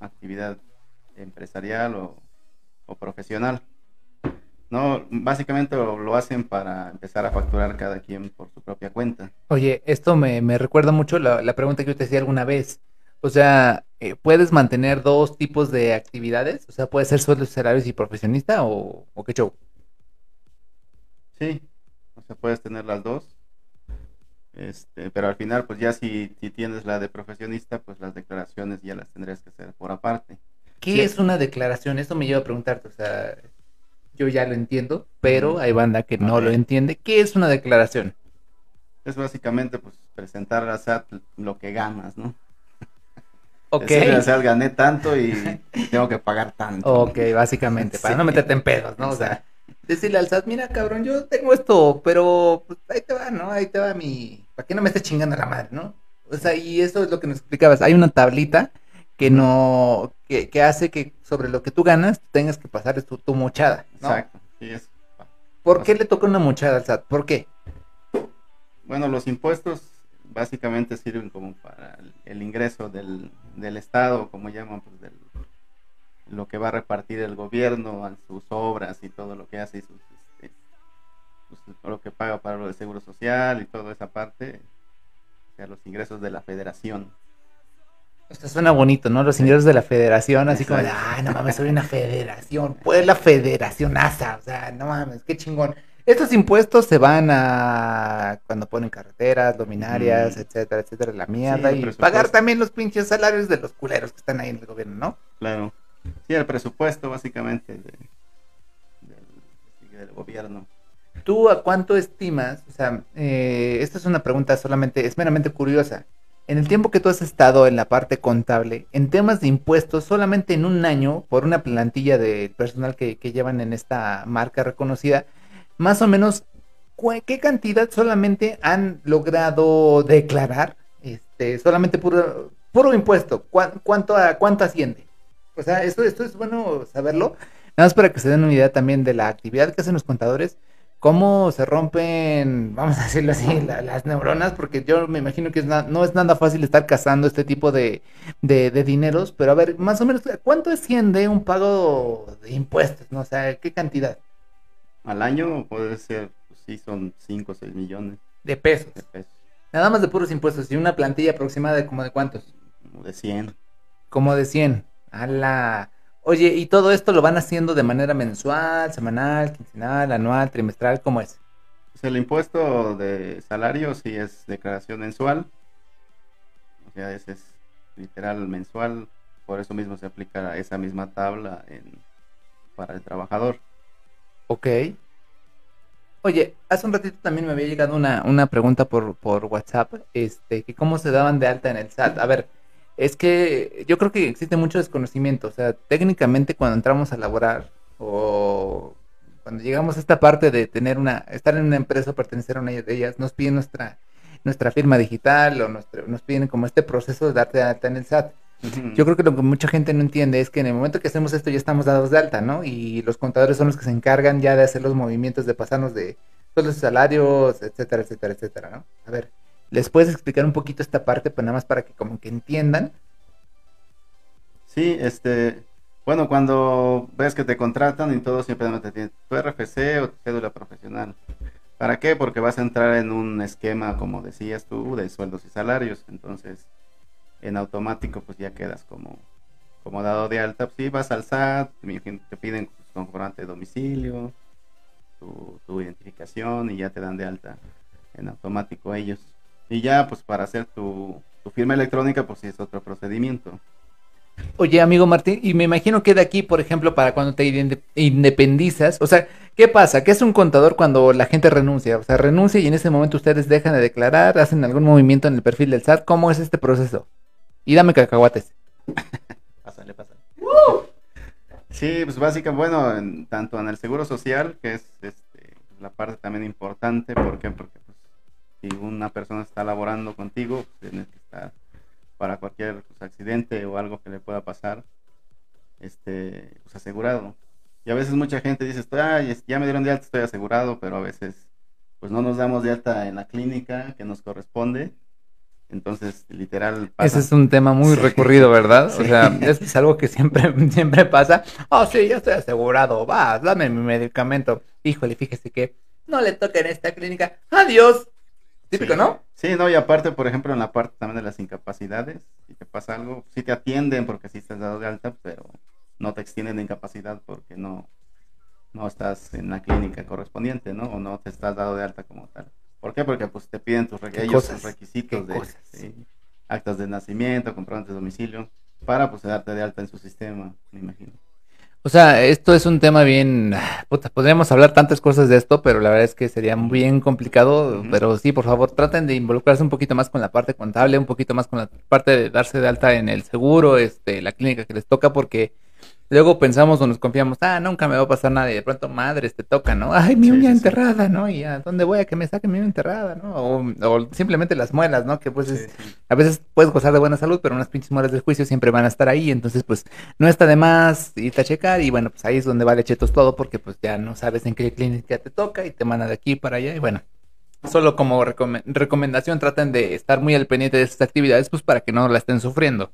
actividad empresarial o, o profesional. No, básicamente lo, lo hacen para empezar a facturar cada quien por su propia cuenta. Oye, esto me, me recuerda mucho la, la pregunta que yo te hacía alguna vez. O sea, eh, ¿puedes mantener dos tipos de actividades? O sea, ¿puede ser sueldos, salarios y profesionista o, o qué show? Sí, o sea, puedes tener las dos. Este, pero al final, pues ya si, si tienes la de profesionista, pues las declaraciones ya las tendrías que hacer por aparte. ¿Qué Sí. es una declaración? Eso me lleva a preguntarte. O sea, yo ya lo entiendo, pero hay banda que no lo entiende. ¿Qué es una declaración? Es básicamente, pues, presentar a SAT lo que ganas, ¿no? Ok. Al SAT, gané tanto y tengo que pagar tanto. Ok, básicamente, para Sí. no meterte en pedos, ¿no? O sea, decirle al SAT, mira, cabrón, yo tengo esto, pero pues ahí te va, ¿no? Ahí te va mi... ¿Para qué no me estés chingando la madre, no? O sea, y eso es lo que nos explicabas. Hay una tablita que no... que, que hace que sobre lo que tú ganas tengas que pasar tu, tu mochada, ¿no? Exacto. Sí, es. ¿Por qué le toca una mochada al SAT? ¿Por qué? Bueno, los impuestos básicamente sirven como para el, el ingreso del, del Estado, como llaman, pues del, lo que va a repartir el gobierno a sus obras y todo lo que hace y sus, este, pues, lo que paga para lo de seguro social y toda esa parte, o sea, los ingresos de la federación. Esto suena bonito, ¿no? Los ingresos de la federación, así como de, Exacto. ay, no mames, soy una federación. Pues la federación ASA, o sea, no mames, qué chingón. Estos impuestos se van a cuando ponen carreteras, luminarias, Mm. etcétera, etcétera, la mierda. el y pagar también los pinches salarios de los culeros que están ahí en el gobierno, ¿no? Claro. Sí, el presupuesto básicamente de- del, gobierno. ¿Tú a cuánto estimas? O sea, eh, esta es una pregunta solamente, es meramente curiosa. En el tiempo que tú has estado en la parte contable, en temas de impuestos, solamente en un año, por una plantilla de personal que, llevan en esta marca reconocida, más o menos, ¿cu- ¿qué cantidad solamente han logrado declarar? Este, solamente puro, puro impuesto. ¿Cuá- ¿Cuánto, a- cuánto asciende? O sea, esto, esto es bueno saberlo. Nada más para que se den una idea también de la actividad que hacen los contadores, cómo se rompen, vamos a decirlo así, la- las neuronas, porque yo me imagino que es na- no es nada fácil estar cazando este tipo de, de, de dineros, pero a ver, más o menos, ¿cuánto asciende un pago de impuestos? ¿no? O sea, ¿qué cantidad Al año puede ser, pues sí, son 5 o 6 millones de pesos? de pesos, Nada más de puros impuestos y una plantilla aproximada de como de cuántos? como de 100. Como de 100. A la... Oye, ¿y todo esto lo van haciendo de manera mensual, semanal, quincenal, anual, trimestral? ¿Cómo es? Pues el impuesto de salario sí es declaración mensual. O sea, ese es literal mensual. Por eso mismo se aplica esa misma tabla en, para el trabajador. Ok. Oye, hace un ratito también me había llegado una, una pregunta por, por WhatsApp, este, que cómo se daban de alta en el SAT. A ver, es que yo creo que existe mucho desconocimiento. O sea, técnicamente cuando entramos a laborar o cuando llegamos a esta parte de tener una, estar en una empresa o pertenecer a una de ellas, nos piden nuestra, nuestra firma digital o nos piden como este proceso de darte de alta en el SAT. Yo creo que lo que mucha gente no entiende es que en el momento que hacemos esto ya estamos dados de alta, ¿no? Y los contadores son los que se encargan ya de hacer los movimientos de pasarnos de todos los salarios, etcétera, etcétera, etcétera, ¿no? A ver, ¿les puedes explicar un poquito esta parte, pues nada más para que como que entiendan? Sí, este, bueno, cuando ves que te contratan y todo simplemente tienes tu RFC o tu cédula profesional. ¿Para qué? Porque vas a entrar en un esquema, como decías tú, de sueldos y salarios. Entonces, en automático, pues ya quedas como, como dado de alta. Pues sí, vas al SAT, te piden tu comprobante de domicilio, tu identificación y ya te dan de alta en automático ellos. Y ya, pues para hacer tu, tu firma electrónica, pues sí es otro procedimiento. Oye, amigo Martín, y me imagino que de aquí, por ejemplo, para cuando te inde- independizas, o sea, ¿qué pasa? ¿Qué es un contador cuando la gente renuncia? O sea, renuncia y en ese momento ustedes dejan de declarar, hacen algún movimiento en el perfil del SAT. ¿Cómo es este proceso? Y dame cacahuates. Pásale, pásale. Sí, pues básicamente, bueno, en- tanto en el seguro social, que es este, la parte también importante, ¿por qué? Porque si una persona está laborando contigo, pues, tienes que estar para cualquier pues, accidente o algo que le pueda pasar, este, pues asegurado. Y a veces mucha gente dice, Ay, ya me dieron de alta, estoy asegurado, pero a veces pues no nos damos de alta en la clínica que nos corresponde. Entonces, literal, Ese pasa. es un tema muy Sí. recurrido, ¿verdad? O sea, es, es algo que siempre, siempre pasa. Oh, sí, yo estoy asegurado. Va, dame mi medicamento. Híjole, fíjese que no le toca en esta clínica. Adiós. Típico, Sí. ¿no? Sí, no, y aparte, por ejemplo, en la parte también de las incapacidades, si te pasa algo, sí te atienden porque sí estás dado de alta, pero no te extienden de incapacidad porque no, no estás en la clínica correspondiente, ¿no? O no te estás dado de alta como tal. ¿Por qué? Porque pues te piden tus, re- ¿Qué ellos cosas? sus requisitos ¿Qué de cosas? sí, actas de nacimiento, comprobantes de domicilio, para pues darte de alta en su sistema, me imagino. O sea, esto es un tema bien. Puta, podríamos hablar tantas cosas de esto, pero la verdad es que sería bien complicado. Pero sí, por favor, traten de involucrarse un poquito más con la parte contable, un poquito más con la parte de darse de alta en el seguro, este, la clínica que les toca, porque luego pensamos o nos confiamos, ah, nunca me va a pasar nada, y de pronto, madres, te toca, ¿no? Ay, mi Sí, uña sí, sí. enterrada, ¿no? Y a dónde voy a que me saquen mi uña enterrada, ¿no? O, o simplemente las muelas, ¿no? Que pues es, a veces puedes gozar de buena salud, pero unas pinches muelas del juicio siempre van a estar ahí, entonces pues no está de más irte a checar y bueno, pues ahí es donde vale chetos todo porque pues ya no sabes en qué clínica te toca y te manda de aquí para allá y bueno, Solo como recome- recomendación traten de estar muy al pendiente de estas actividades, pues para que no la estén sufriendo.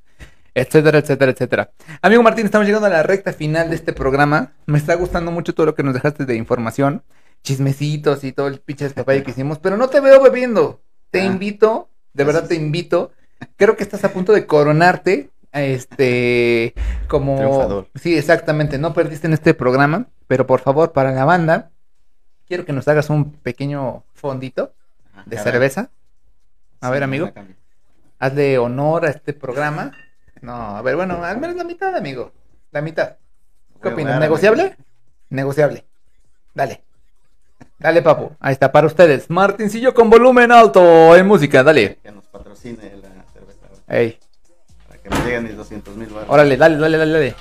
Etcétera, etcétera, etcétera. Amigo Martín, estamos llegando a la recta final de este programa. Me está gustando mucho todo lo que nos dejaste de información, chismecitos y todo el pinche despapalle que hicimos, pero no te veo bebiendo. Te Ah. invito, de verdad te invito. Creo que estás a punto de coronarte, este, como... Triunfador. Sí, exactamente, no perdiste en este programa, pero por favor, para la banda, quiero que nos hagas un pequeño fondito de Caray. cerveza. A ver, amigo, hazle honor a este programa. No, a ver, bueno, al menos la mitad, amigo. La mitad. ¿Qué opinas? ¿Negociable? amigo. Negociable. Dale. Dale, papu. Ahí está, para ustedes. Martincillo con volumen alto en música, dale. Que nos patrocine la cerveza. Ey, Para que me lleguen mis 200 mil baros. órale, dale, dale, dale, dale.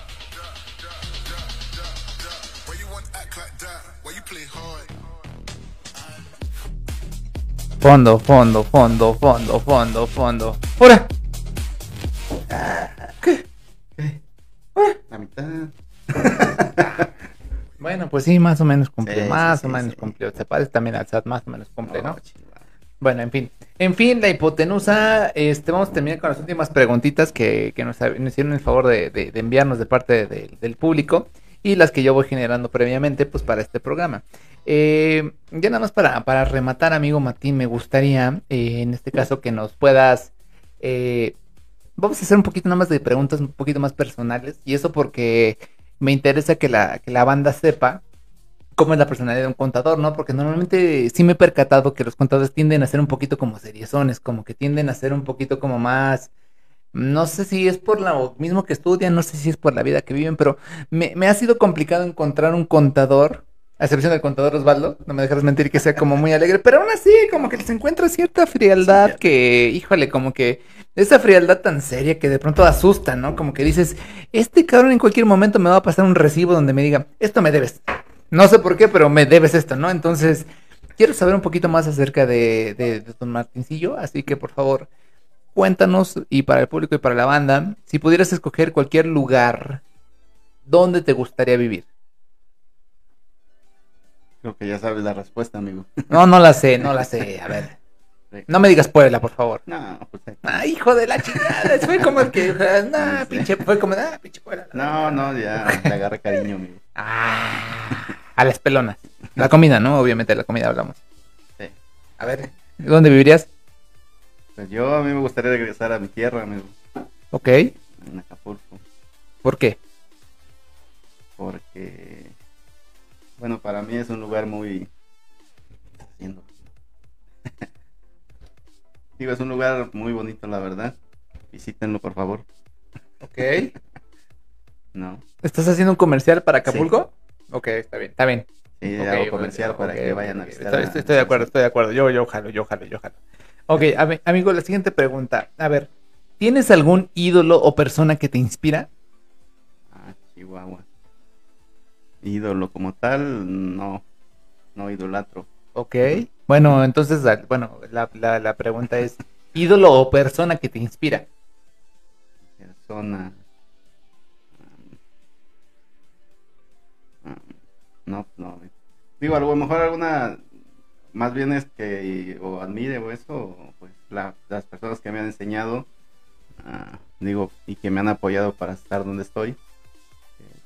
Fondo, fondo, fondo, fondo, fondo, fondo. ¡Hora! Pues sí, más o menos Sí, sí, más sí, o menos cumplió. Se parece también al SAT, más o menos cumple, ¿no? Oh, chingada. Bueno, en fin. En fin, la hipotenusa, este, vamos a terminar con las últimas preguntitas que, que nos, nos hicieron el favor de, de- de enviarnos de parte de- del público y las que yo voy generando previamente, pues, para este programa. Eh, ya nada más para, para rematar, amigo Martín, me gustaría, eh, en este caso, que nos puedas... eh, vamos a hacer un poquito nada más de preguntas un poquito más personales y eso porque me interesa que la, que la banda sepa cómo es la personalidad de un contador, ¿no? Porque normalmente sí me he percatado que los contadores tienden a ser un poquito como seriezones, como que tienden a ser un poquito como más... No sé si es por lo mismo que estudian, no sé si es por la vida que viven, pero me, me ha sido complicado encontrar un contador, a excepción del contador Osvaldo, no me dejarás mentir que sea como muy alegre, pero aún así como que se encuentra cierta frialdad que, híjole, como que esa frialdad tan seria que de pronto asusta, ¿no? Como que dices, este cabrón en cualquier momento me va a pasar un recibo donde me diga, esto me debes. No sé por qué, pero me debes esto, ¿no? Entonces, quiero saber un poquito más acerca de, de, de Don Martincillo, así que por favor, cuéntanos, y para el público y para la banda, si pudieras escoger cualquier lugar, ¿dónde te gustaría vivir? Creo que ya sabes la respuesta, amigo. No, no la sé, no la sé, a ver. No me digas Puebla, por favor. No, pues aquí. Ah, hijo de la chingada, fue como el que, nah, pinche, fue como, ah, pinche Puebla. No, no, ya le agarré cariño, amigo. Ah, a las pelonas. La comida, ¿no? Obviamente la comida hablamos. Sí. A ver, ¿dónde vivirías? Pues yo a mí me gustaría regresar a mi tierra, amigo. Ok, En Acapulco. ¿por qué? Porque, bueno, para mí es un lugar muy... ¿qué estás haciendo? Digo, es un lugar muy bonito, la verdad. Visítenlo, por favor. Ok. No. ¿Estás haciendo un comercial para Acapulco? Ok, está bien, está bien. Sí, hago comercial para que vayan a visitar. Estoy, a- estoy- estoy de acuerdo, estoy de acuerdo. Yo, yo jalo, yo jalo, yo jalo. Ok, a ver, amigo, la siguiente pregunta. A ver, ¿tienes algún ídolo o persona que te inspira? Ah, Chihuahua. Ídolo como tal, no. No idolatro. Ok. Bueno, entonces, bueno, la, la, la pregunta es, ¿ídolo o persona que te inspira? Persona. mm, No, no. Digo, a lo mejor alguna. Más bien es que o admire o eso, pues la- las personas que me han enseñado, ah, digo, y que me han apoyado para estar donde estoy.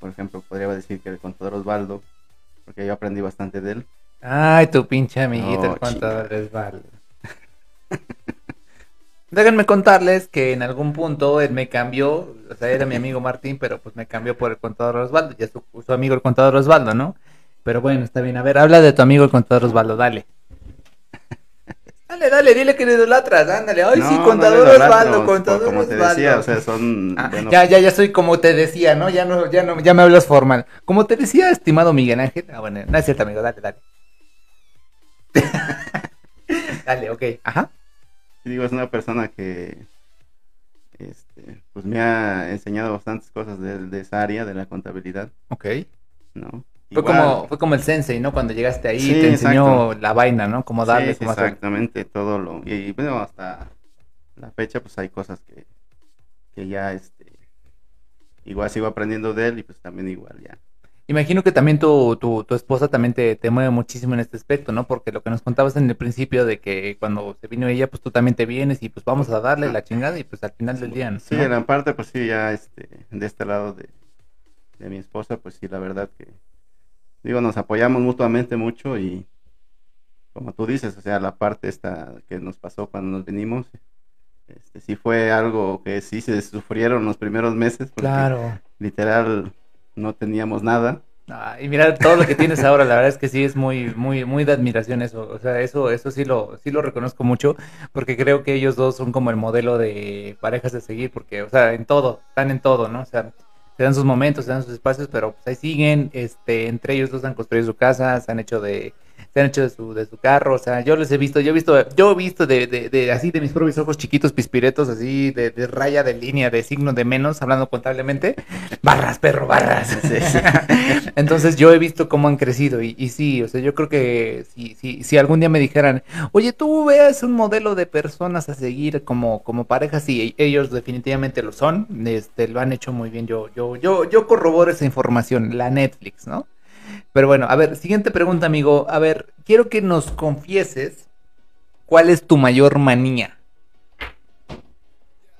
Por ejemplo, podría decir que el contador Osvaldo, porque yo aprendí bastante de él. Ay, tu pinche amiguito, No, el contador Osvaldo. Déjenme contarles que en algún punto él me cambió, o sea, era mi amigo Martín, pero pues me cambió por el contador Osvaldo, ya su, su amigo el contador Osvaldo, ¿no? Pero bueno, está bien. A ver, habla de tu amigo el contador Osvaldo, dale. Dale, dale, dile que le idolatras, ándale. Ay, No, sí, no contador idolatro, Osvaldo, contador Como te Osvaldo. decía, o sea, son. Ah, bueno, ya, ya, ya soy como te decía, ¿no? Ya no, ya no, ya me hablas formal. Como te decía, estimado Miguel Ángel. Ah, bueno, no es cierto, amigo, dale, dale. dale, ok. Ajá. Digo, es una persona que este, pues me ha enseñado bastantes cosas de, de esa área de la contabilidad, Ok. ¿no? Fue Igual- como, fue como el sensei, ¿no? Cuando llegaste ahí Sí, te enseñó exacto. la vaina, ¿no? Cómo darle, Sí, cómo hacer. exactamente, todo lo... Y bueno, hasta la fecha pues hay cosas que, que ya, este, igual sigo aprendiendo de él y pues también igual ya. Imagino que también tu, tu, tu esposa también te, te mueve muchísimo en este aspecto, ¿no? Porque lo que nos contabas en el principio de que cuando se vino ella, pues tú también te vienes y pues vamos a darle la chingada y pues al final del día, ¿no? Sí, en la parte, pues sí, ya este, de este lado de, de mi esposa, pues sí, la verdad que, digo, nos apoyamos mutuamente mucho y como tú dices, o sea, la parte esta que nos pasó cuando nos venimos, este, sí fue algo que sí se sufrieron los primeros meses, porque Claro. literal no teníamos nada. Ah, y mira todo lo que tienes ahora, la verdad es que sí es muy, muy, muy de admiración eso. O sea, eso, eso sí lo, sí lo reconozco mucho, porque creo que ellos dos son como el modelo de parejas de seguir, porque, o sea, en todo, están en todo, ¿no? O sea, se dan sus momentos, se dan sus espacios, pero pues ahí siguen, este, entre ellos dos han construido su casa, se han hecho de, se han hecho de su, de su carro, o sea, yo les he visto, yo he visto, yo he visto de, de, de así de mis propios ojos chiquitos, pispiretos, así, de, de raya, de línea, de signo de menos, hablando contablemente, barras, perro, barras. Sí, sí. Entonces yo he visto cómo han crecido y, y sí, o sea, yo creo que si, si, si algún día me dijeran, oye, tú veas un modelo de personas a seguir como, como pareja, sí, e- ellos definitivamente lo son, este, lo han hecho muy bien, yo, yo, yo, yo corroboro esa información, la Netflix, ¿no? Pero bueno, a ver, siguiente pregunta, amigo, a ver, quiero que nos confieses cuál es tu mayor manía.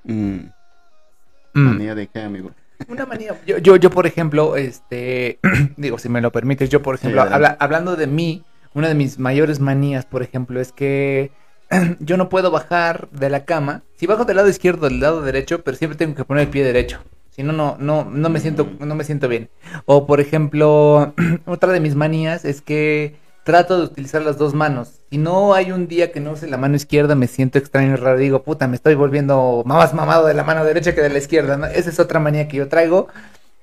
Mm, Mm. manía de qué, amigo. Una manía. Yo, yo, yo, por ejemplo, este, digo, si me lo permites, yo, por ejemplo, habla- hablando de mí, una de mis mayores manías, por ejemplo, es que yo no puedo bajar de la cama. Si bajo del lado izquierdo o del lado derecho, pero siempre tengo que poner el pie derecho. Si no, no, no, no me siento, no me siento bien. O, por ejemplo, otra de mis manías es que trato de utilizar las dos manos. Si no hay un día que no use la mano izquierda, me siento extraño y raro. Digo, puta, me estoy volviendo más mamado de la mano derecha que de la izquierda. ¿no? Esa es otra manía que yo traigo.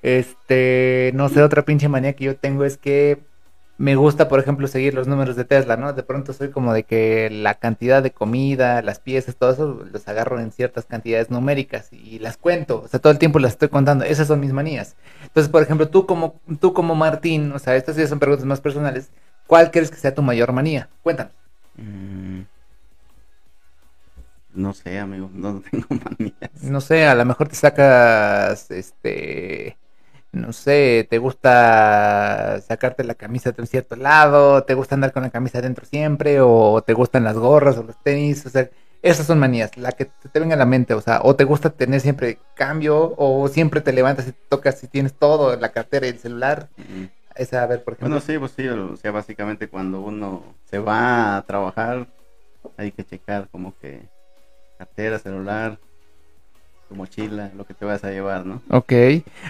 Este, no sé, otra pinche manía que yo tengo es que me gusta, por ejemplo, seguir los números de Tesla, ¿no? De pronto soy como de que la cantidad de comida, las piezas, todo eso, los agarro en ciertas cantidades numéricas y las cuento. O sea, todo el tiempo las estoy contando. Esas son mis manías. Entonces, por ejemplo, tú como, tú como Martín, o sea, estas ya son preguntas más personales. ¿Cuál crees que sea tu mayor manía? Cuéntanos. Mm, no sé, amigo, no tengo manías. No sé, a lo mejor te sacas, este, no sé, te gusta sacarte la camisa de un cierto lado, te gusta andar con la camisa adentro siempre, o te gustan las gorras o los tenis, o sea, esas son manías, la que te venga a la mente, o sea, o te gusta tener siempre cambio, o siempre te levantas y te tocas si tienes todo, la cartera y el celular, esa, a ver, por ejemplo. Bueno, sí, pues sí, o sea, básicamente cuando uno se va a trabajar, hay que checar como que cartera, celular, tu mochila, lo que te vas a llevar, ¿no? Ok,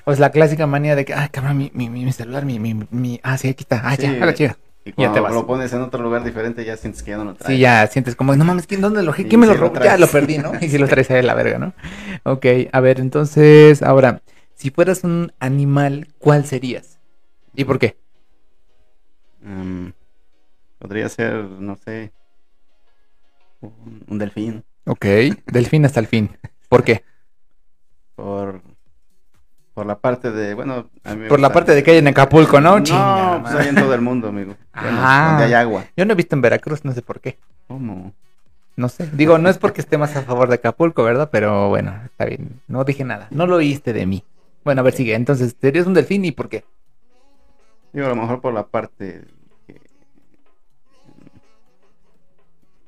o es la clásica manía de que, ay, cabrón, mi, mi, mi celular, mi, mi, mi, ah, sí, aquí está, ah, ya, a la chica. Y Ya te cuando vas. lo pones en otro lugar diferente, ya sientes que ya no lo traes. Sí, ya sientes como, no mames, ¿quién, ¿dónde lo, quién me lo robó? Ya lo perdí, ¿no? Y si lo traes ahí la verga, ¿no? Ok, a ver, entonces, ahora, si fueras un animal, ¿cuál serías? ¿Y por qué? Mm, podría ser, no sé, un, un delfín. Ok, del fin hasta el fin. ¿Por qué? Por, por la parte de, bueno, a mí Por la parte de que hay en Acapulco, ¿no? No, Chinga, pues hay en todo el mundo, amigo. Bueno, Ah. donde hay agua. Yo no he visto en Veracruz, no sé por qué. ¿Cómo? No sé. Digo, no es porque esté más a favor de Acapulco, ¿verdad? Pero bueno, está bien. No dije nada. No lo oíste de mí. Bueno, a ver, sigue. Entonces, ¿serías un delfín y por qué? Digo, a lo mejor por la parte que-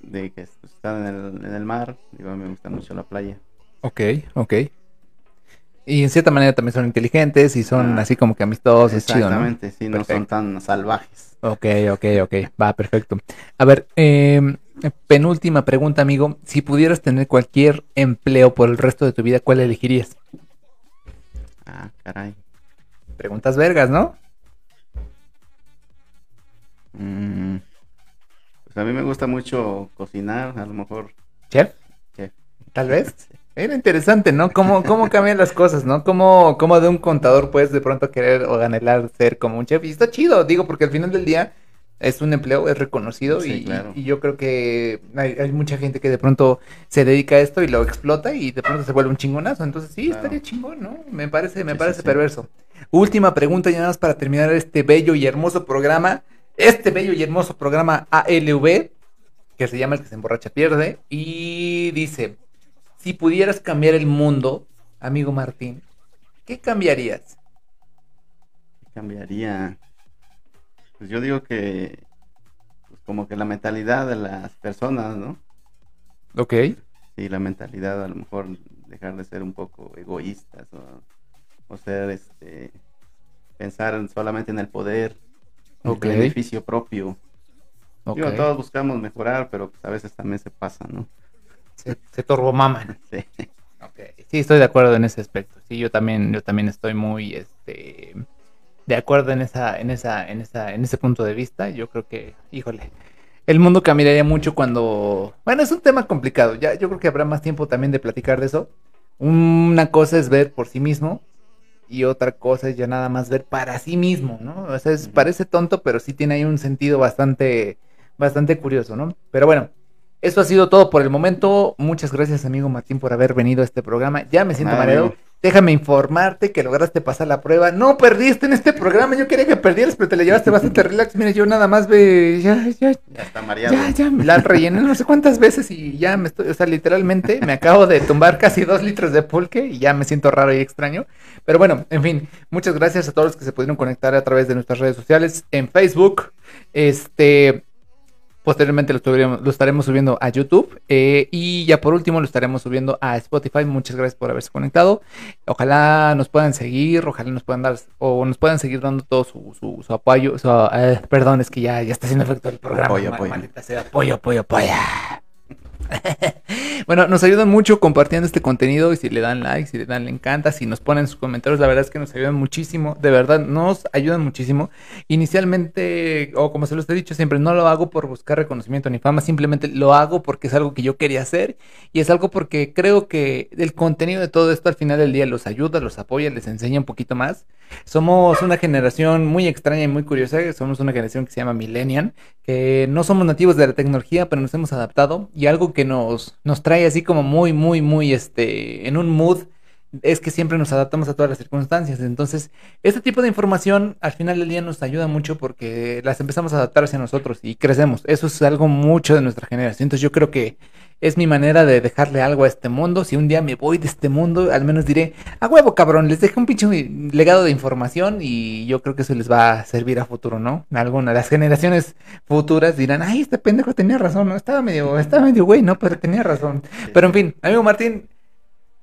de que están en el, en el mar. Digo, a mí me gusta mucho la playa. Ok, ok. Y en cierta manera también son inteligentes y son Ah, así como que amistosos, chido, ¿no? Exactamente, sí, no son tan salvajes. Ok, ok, ok. Va, perfecto. A ver, eh, penúltima pregunta, amigo. Si pudieras tener cualquier empleo por el resto de tu vida, ¿cuál elegirías? Ah, caray. Preguntas vergas, ¿no? Mm, pues a mí me gusta mucho cocinar, a lo mejor. Chef, chef. tal vez. Era interesante, ¿no? Cómo, cómo cambian las cosas, ¿no? Cómo, cómo de un contador puedes de pronto querer o anhelar ser como un chef. Y está chido, digo, porque al final del día es un empleo, es reconocido Sí, y, claro. y yo creo que hay, hay mucha gente que de pronto se dedica a esto y lo explota y de pronto se vuelve un chingonazo. Entonces sí, Claro. estaría chingón, ¿no? Me parece, me Sí, parece sí. perverso. Última pregunta ya nada más para terminar este bello y hermoso programa. Este bello y hermoso programa ALV, que se llama El que se emborracha pierde. Y dice, si pudieras cambiar el mundo, amigo Martín, ¿qué cambiarías? cambiaría? Pues yo digo que pues como que la mentalidad de las personas, ¿no? Ok. Sí, la mentalidad a lo mejor dejar de ser un poco egoístas o, o ser este pensar solamente en el poder, en Ok. el beneficio propio. ok. Digo, todos buscamos mejorar, pero pues a veces también se pasa, ¿no? Se, se turbomaman. Sí. Estoy de acuerdo en ese aspecto. Sí, yo también, yo también estoy muy, este, de acuerdo en esa, en esa, en esa, en ese punto de vista. Yo creo que, híjole, el mundo cambiaría mucho cuando, bueno, es un tema complicado. Ya, yo creo que habrá más tiempo también de platicar de eso. Una cosa es ver por sí mismo y otra cosa es ya nada más ver para sí mismo, ¿no? O sea, es- parece tonto, pero sí tiene ahí un sentido bastante, bastante curioso, ¿no? Pero bueno. Eso ha sido todo por el momento. Muchas gracias, amigo Martín, por haber venido a este programa. Ya me siento mareado. Déjame informarte que lograste pasar la prueba. No perdiste en este programa. Yo quería que perdieras, pero te la llevaste bastante relax. Mira, yo nada más ve. Ya, ya, Ya está mareado. ya, ya. me La rellené no sé cuántas veces y ya me estoy. O sea, literalmente me acabo de tumbar casi dos litros de pulque y ya me siento raro y extraño. Pero bueno, en fin, muchas gracias a todos los que se pudieron conectar a través de nuestras redes sociales en Facebook. Este. Posteriormente lo, lo estaremos subiendo a YouTube eh, y ya por último lo estaremos subiendo a Spotify. Muchas gracias por haberse conectado. Ojalá nos puedan seguir, ojalá nos puedan dar o nos puedan seguir dando todo su, su, su apoyo. su, eh, perdón, es que ya, ya está haciendo efecto el programa. Apoyo, ma- apoyo. maldita sea, apoyo, apoyo, apoyo. bueno, nos ayudan mucho compartiendo este contenido y si le dan like, si le dan le encanta, si nos ponen sus comentarios, la verdad es que nos ayudan muchísimo, de verdad nos ayudan muchísimo. Inicialmente, o como se los he dicho siempre, no lo hago por buscar reconocimiento ni fama, simplemente lo hago porque es algo que yo quería hacer y es algo porque creo que el contenido de todo esto al final del día los ayuda, los apoya, les enseña un poquito más. Somos una generación muy extraña y muy curiosa, somos una generación que se llama Millennial, que no somos nativos de la tecnología, pero nos hemos adaptado y algo que nos, nos trae así como muy, muy, muy, este, en un mood es que siempre nos adaptamos a todas las circunstancias. Entonces, este tipo de información al final del día nos ayuda mucho porque las empezamos a adaptar hacia nosotros y crecemos. Eso es algo mucho de nuestra generación. Entonces, yo creo que es mi manera de dejarle algo a este mundo. Si un día me voy de este mundo, al menos diré, a huevo, cabrón, les dejé un pinche legado de información y yo creo que eso les va a servir a futuro, ¿no? Algunas, las generaciones futuras dirán, ay, este pendejo tenía razón, ¿no? Estaba medio, estaba medio güey, ¿no? Pero tenía razón. Pero en fin, amigo Martín,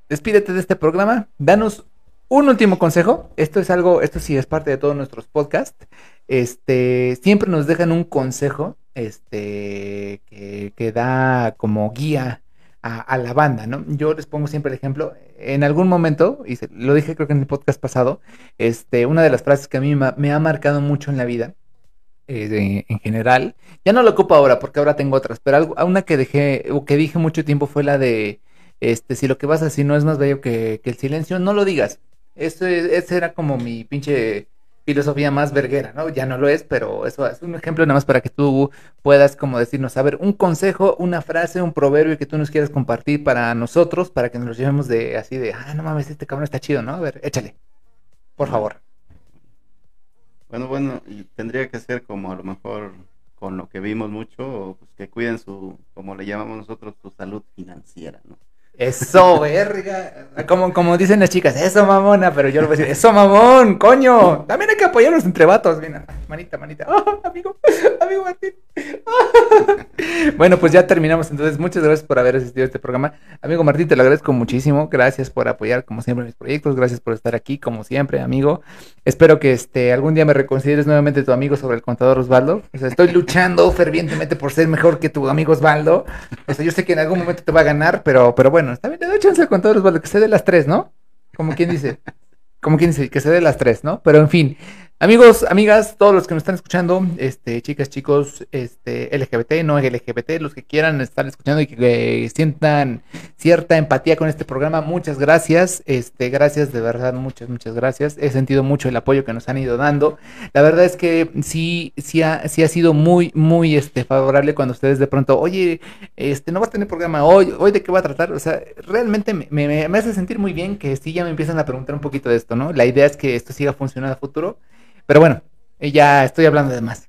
despídete de este programa, danos un último consejo. Esto es algo, esto sí es parte de todos nuestros podcasts. Este, siempre nos dejan un consejo, este, que, que da como guía a, la banda, ¿no? Yo les pongo siempre el ejemplo. En algún momento, y lo dije creo que en el podcast pasado, este, una de las frases que a mí me ha marcado mucho en la vida, eh, en general, ya no lo ocupo ahora porque ahora tengo otras, pero algo, una que dejé, o que dije mucho tiempo fue la de, este, si lo que vas a decir no es más bello que, que el silencio, no lo digas. Eso es- esa era como mi pinche filosofía más verguera, ¿no? Ya no lo es, pero eso es un ejemplo nada más para que tú puedas como decirnos, a ver, un consejo, una frase, un proverbio que tú nos quieras compartir para nosotros, para que nos lo llevemos de así de, ah, no mames, este cabrón está chido, ¿no? A ver, échale, por favor. Bueno, bueno, tendría que ser como a lo mejor con lo que vimos mucho, pues que cuiden su, como le llamamos nosotros, su salud financiera, ¿no? Eso, verga. Como, como dicen las chicas, eso mamona, pero yo lo voy a decir, eso mamón, coño. También hay que apoyarnos entre vatos. Mira, manita, manita. Oh, amigo, amigo Martín. bueno, pues ya terminamos. Entonces, muchas gracias por haber asistido a este programa. Amigo Martín, te lo agradezco muchísimo. Gracias por apoyar, como siempre, mis proyectos. Gracias por estar aquí, como siempre, amigo. Espero que este algún día me reconsideres nuevamente tu amigo sobre el contador Osvaldo. O sea, estoy luchando fervientemente por ser mejor que tu amigo Osvaldo. O sea, yo sé que en algún momento te va a ganar, pero, pero bueno, está bien, le doy chance al contador Osvaldo, que se dé las tres, ¿no? Como quien dice. Como quien dice, que se dé las tres, ¿no? Pero en fin. Amigos, amigas, todos los que nos están escuchando, este, chicas, chicos, este, LGBT, no LGBT, los que quieran estar escuchando y que eh, sientan cierta empatía con este programa, muchas gracias, este, gracias de verdad, muchas, muchas gracias. He sentido mucho el apoyo que nos han ido dando. La verdad es que sí, sí ha, sí ha sido muy, muy, este, favorable cuando ustedes de pronto, oye, este, no vas a tener programa hoy, hoy de qué va a tratar, o sea, realmente me, me, me hace sentir muy bien que sí ya me empiezan a preguntar un poquito de esto, ¿no? La idea es que esto siga funcionando a futuro. Pero bueno, ya estoy hablando de más.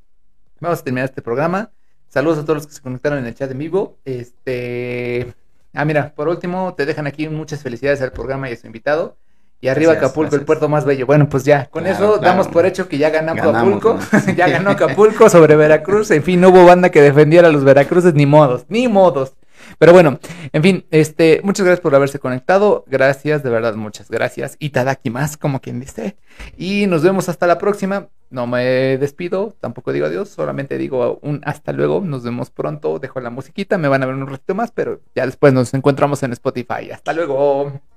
Vamos a terminar este programa. Saludos a todos los que se conectaron en el chat en vivo. Este. Ah, mira, por último, te dejan aquí muchas felicidades al programa y a su invitado. Y arriba Gracias, Acapulco, el puerto más bello. Bueno, pues ya, con Claro, eso claro. damos por hecho que ya ganó Ganamos, Acapulco. ganamos. ya ganó Acapulco sobre Veracruz. En fin, no hubo banda que defendiera a los Veracruces, ni modos, ni modos. Pero bueno, en fin, este, muchas gracias por haberse conectado. Gracias, de verdad, muchas gracias. Y Tadaki más, como quien dice. Y nos vemos hasta la próxima. No me despido, tampoco digo adiós, solamente digo un hasta luego. Nos vemos pronto. Dejo la musiquita, me van a ver un ratito más, pero ya después nos encontramos en Spotify. Hasta luego.